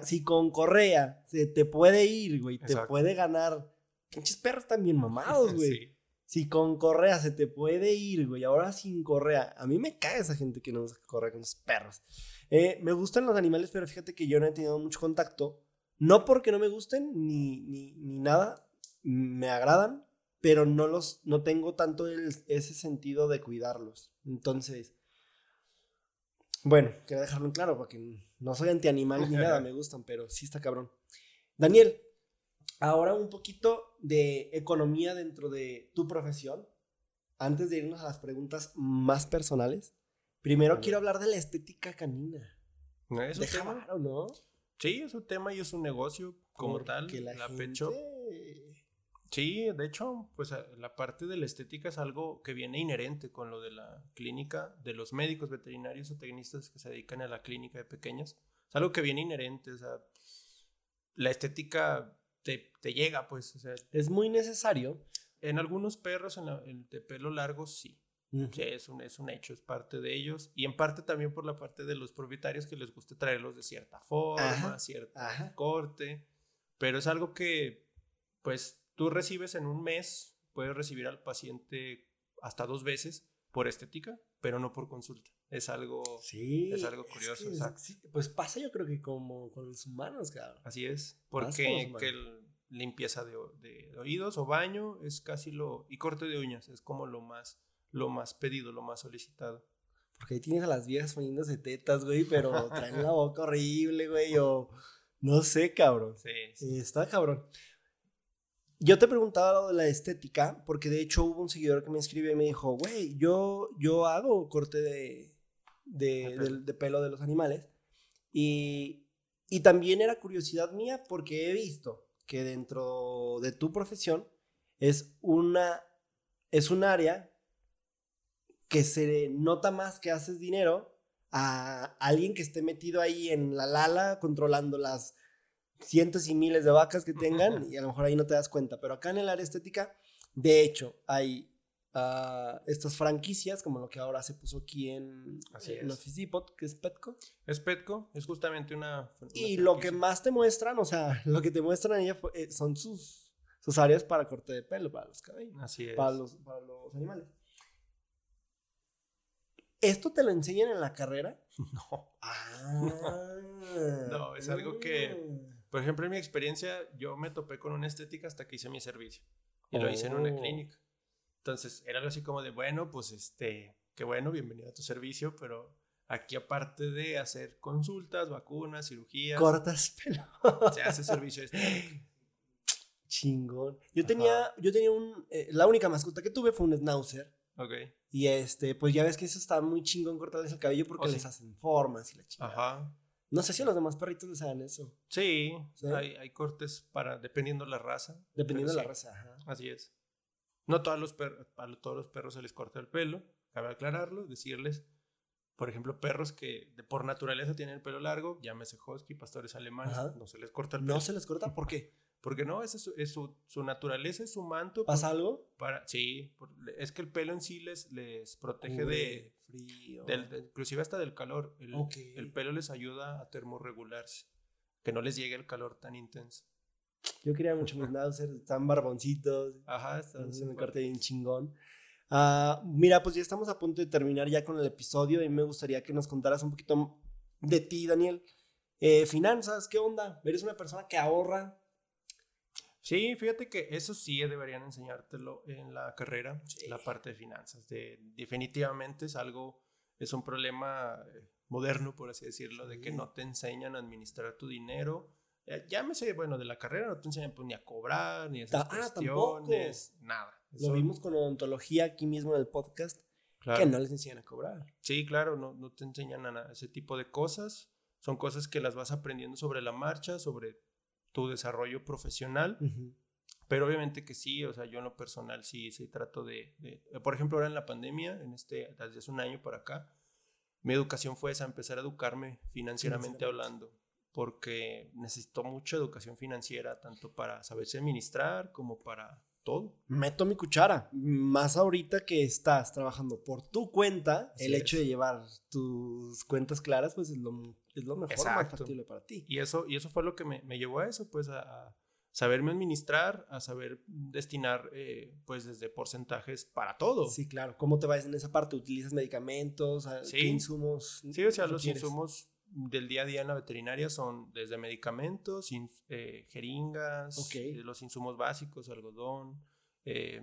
si con correa se te puede ir, güey, te puede ganar. Pinches perros también mamados, (laughs) güey. Si con correa se te puede ir, güey, ahora sin correa. A mí me cae esa gente que no usa correa con los perros. Eh, me gustan los animales, pero fíjate que yo no he tenido mucho contacto no porque no me gusten ni, ni, nada, me agradan, pero no los no tengo tanto ese sentido de cuidarlos. Entonces, bueno, quiero dejarlo en claro porque no soy antianimal ni nada, (laughs) me gustan, pero sí está cabrón. Daniel, ahora un poquito de economía dentro de tu profesión. Antes de irnos a las preguntas más personales, primero quiero hablar de la estética canina. ¿Eso Deja ¿no? Sí, es un tema y es un negocio como tal. La, la pecho. Sí, de hecho, pues la parte de la estética es algo que viene inherente con lo de la clínica, de los médicos veterinarios o tecnistas que se dedican a la clínica de pequeñas. Es algo que viene inherente, o sea, la estética te, llega, pues. O sea, es muy necesario. En algunos perros en de pelo largo, sí. Sí, es un, es un hecho, es parte de ellos. Y en parte también por la parte de los propietarios que les gusta traerlos de cierta forma, cierto corte. Pero es algo que, pues, tú recibes en un mes, puedes recibir al paciente hasta dos veces por estética, pero no por consulta. Es algo, sí, es algo curioso. pues pasa yo creo que como con los humanos, claro. Así es, porque que limpieza de, de, oídos o baño es casi lo... y corte de uñas es como lo más lo más pedido, lo más solicitado. Porque ahí tienes a las viejas poniéndose tetas, güey, pero (laughs) traen la boca horrible, güey, o no sé, cabrón. Sí, sí. Está cabrón. Yo te preguntaba lo de la estética, porque de hecho hubo un seguidor que me escribió y me dijo, güey, yo, yo hago corte de, de, pelo de los animales. Y, y también era curiosidad mía porque he visto que dentro de tu profesión es una, es un área que se nota más que haces dinero a alguien que esté metido ahí en la lala controlando las cientos y miles de vacas que tengan y a lo mejor ahí no te das cuenta. Pero acá en el área estética, de hecho, hay estas franquicias, como lo que ahora se puso aquí en, en Office Depot, que es Petco. Es Petco, es justamente una... y lo que más te muestran, o sea, (laughs) lo que te muestran ella eh, son sus, sus áreas para corte de pelo, para los cabellos. Así es. Para los, para los animales. ¿Esto te lo enseñan en la carrera? (laughs) No. Ah. (laughs) no, es algo que, por ejemplo, en mi experiencia, yo me topé con una estética hasta que hice mi servicio. Y lo hice en una oh. clínica. Entonces, era algo así como de, bueno, pues este, qué bueno, bienvenido a tu servicio, pero aquí aparte de hacer consultas, vacunas, cirugías. Cortas pelo. se hace servicio estético. (laughs) Chingón. Yo tenía, yo tenía un, eh, la única mascota que tuve fue un schnauzer. Ok. Y este, pues ya ves que eso está muy chingón cortarles el cabello porque oh, les hacen formas y la chingada. Ajá. No sé si a los demás perritos les hagan eso. Sí, Hay, hay, cortes para, dependiendo la raza. Dependiendo de la raza, ajá. Así es. No todos los perros, a todos los perros se les corta el pelo, cabe aclararlo, decirles, por ejemplo, perros que de por naturaleza tienen el pelo largo, llámese husky, pastores alemanes, no se les corta el pelo. No se les corta, ¿por qué? Porque no, es, su, es su, su, naturaleza, es su manto. ¿Pasa algo? Para, sí, es que el pelo en sí les, les protege de frío. inclusive hasta del calor. El, el, pelo les ayuda a termorregularse, que no les llegue el calor tan intenso. Yo quería mucho mis (laughs) náuseas, están barboncitos. Ajá, están. Se me corté bien chingón. Uh, mira, pues ya estamos a punto de terminar ya con el episodio y me gustaría que nos contaras un poquito de ti, Daniel. Eh, finanzas, ¿qué onda? ¿Eres una persona que ahorra? Sí, fíjate que eso sí deberían enseñártelo en la carrera, la parte de finanzas. De, definitivamente es algo, es un problema eh, moderno, por así decirlo, de que no te enseñan a administrar tu dinero. Llámese, bueno, de la carrera no te enseñan pues, ni a cobrar, ni a hacer ah, cuestiones, nada. Lo vimos con odontología aquí mismo en el podcast, que no les enseñan a cobrar. Sí, claro, no, no te enseñan a ese tipo de cosas. Son cosas que las vas aprendiendo sobre la marcha, sobre tu desarrollo profesional. Pero obviamente que sí, o sea, yo en lo personal sí, sí trato de, por ejemplo, ahora en la pandemia, en este, desde hace un año para acá, mi educación fue esa, empezar a educarme financieramente hablando, porque necesito mucha educación financiera, tanto para saberse administrar como para todo. Meto mi cuchara, más ahorita que estás trabajando por tu cuenta, el hecho de llevar tus cuentas claras, pues es lo, es lo mejor, más factible para ti. Y eso, y eso fue lo que me, me llevó a eso, pues a, saberme administrar, a saber destinar, eh, pues desde porcentajes para todo. Sí, claro. ¿Cómo te vas en esa parte? ¿Utilizas medicamentos? ¿Qué insumos? Sí, o sea, los insumos del día a día en la veterinaria son desde medicamentos, eh, jeringas, eh, los insumos básicos, algodón, eh,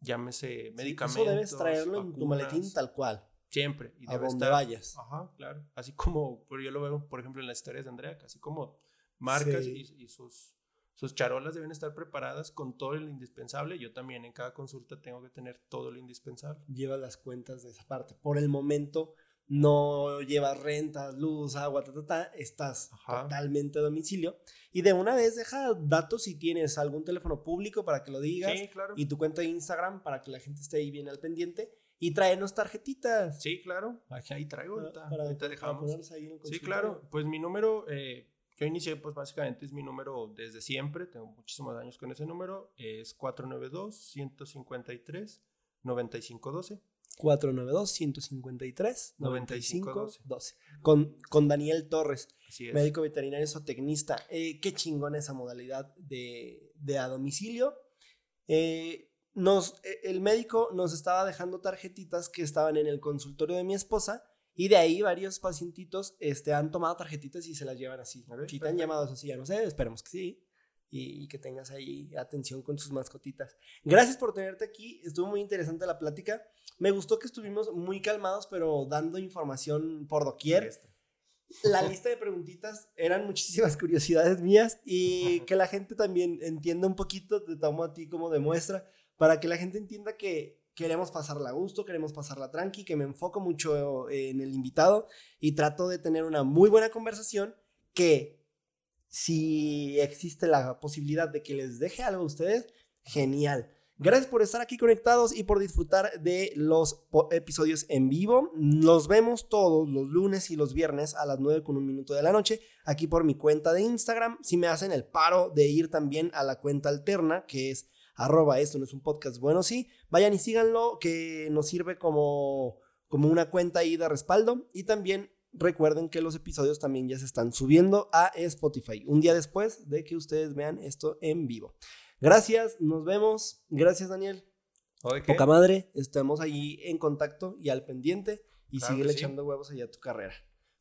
llámese medicamentos. eso debes traerlo en tu maletín tal cual. Siempre. Y a donde vayas. Ajá, claro. Así como, yo lo veo, por ejemplo, en las historias de Andrea, así como marcas y, sus, sus charolas deben estar preparadas con todo lo indispensable. Yo también en cada consulta tengo que tener todo lo indispensable. Lleva las cuentas de esa parte. Por el momento no llevas renta, luz, agua, ta, ta, ta, estás totalmente a domicilio. Y de una vez deja datos si tienes algún teléfono público para que lo digas. Y tu cuenta de Instagram para que la gente esté ahí bien al pendiente. Y tráenos tarjetitas. Sí, claro. Ahí traigo. Ahorita, para, dejamos. ahí sí, claro. Pues mi número, eh, yo inicié, pues básicamente es mi número desde siempre. Tengo muchísimos años con ese número. Es 492-153-9512. 492-153-9512. Con, con Daniel Torres, médico veterinario zootecnista. Eh, qué chingón esa modalidad de, de a domicilio. Eh, nos, e, el médico nos estaba dejando tarjetitas que estaban en el consultorio de mi esposa y de ahí varios pacientitos este, han tomado tarjetitas y se las llevan así. si te han llamado así, ya no sé, esperemos que sí y, que tengas ahí atención con sus mascotitas. Gracias por tenerte aquí, estuvo muy interesante la plática. Me gustó que estuvimos muy calmados, pero dando información por doquier. La lista de preguntitas eran muchísimas curiosidades mías y que la gente también entienda un poquito, te tomo a ti como demuestra, para que la gente entienda que queremos pasarla a gusto, queremos pasarla tranqui, que me enfoco mucho en el invitado y trato de tener una muy buena conversación que si existe la posibilidad de que les deje algo a ustedes, genial. Gracias por estar aquí conectados y por disfrutar de los episodios en vivo. Nos vemos todos los lunes y los viernes a las 9 con un minuto de la noche aquí por mi cuenta de Instagram. Si me hacen el paro de ir también a la cuenta alterna que es arroba esto no es un podcast bueno, sí, vayan y síganlo que nos sirve como, como una cuenta ahí de respaldo y también recuerden que los episodios también ya se están subiendo a Spotify, un día después de que ustedes vean esto en vivo. Gracias, nos vemos. Gracias, Daniel. Poca madre, estamos ahí en contacto y al pendiente y sigue echando huevos allá a tu carrera.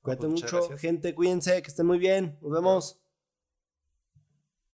Cuídate mucho, gente, cuídense, que estén muy bien. Nos vemos.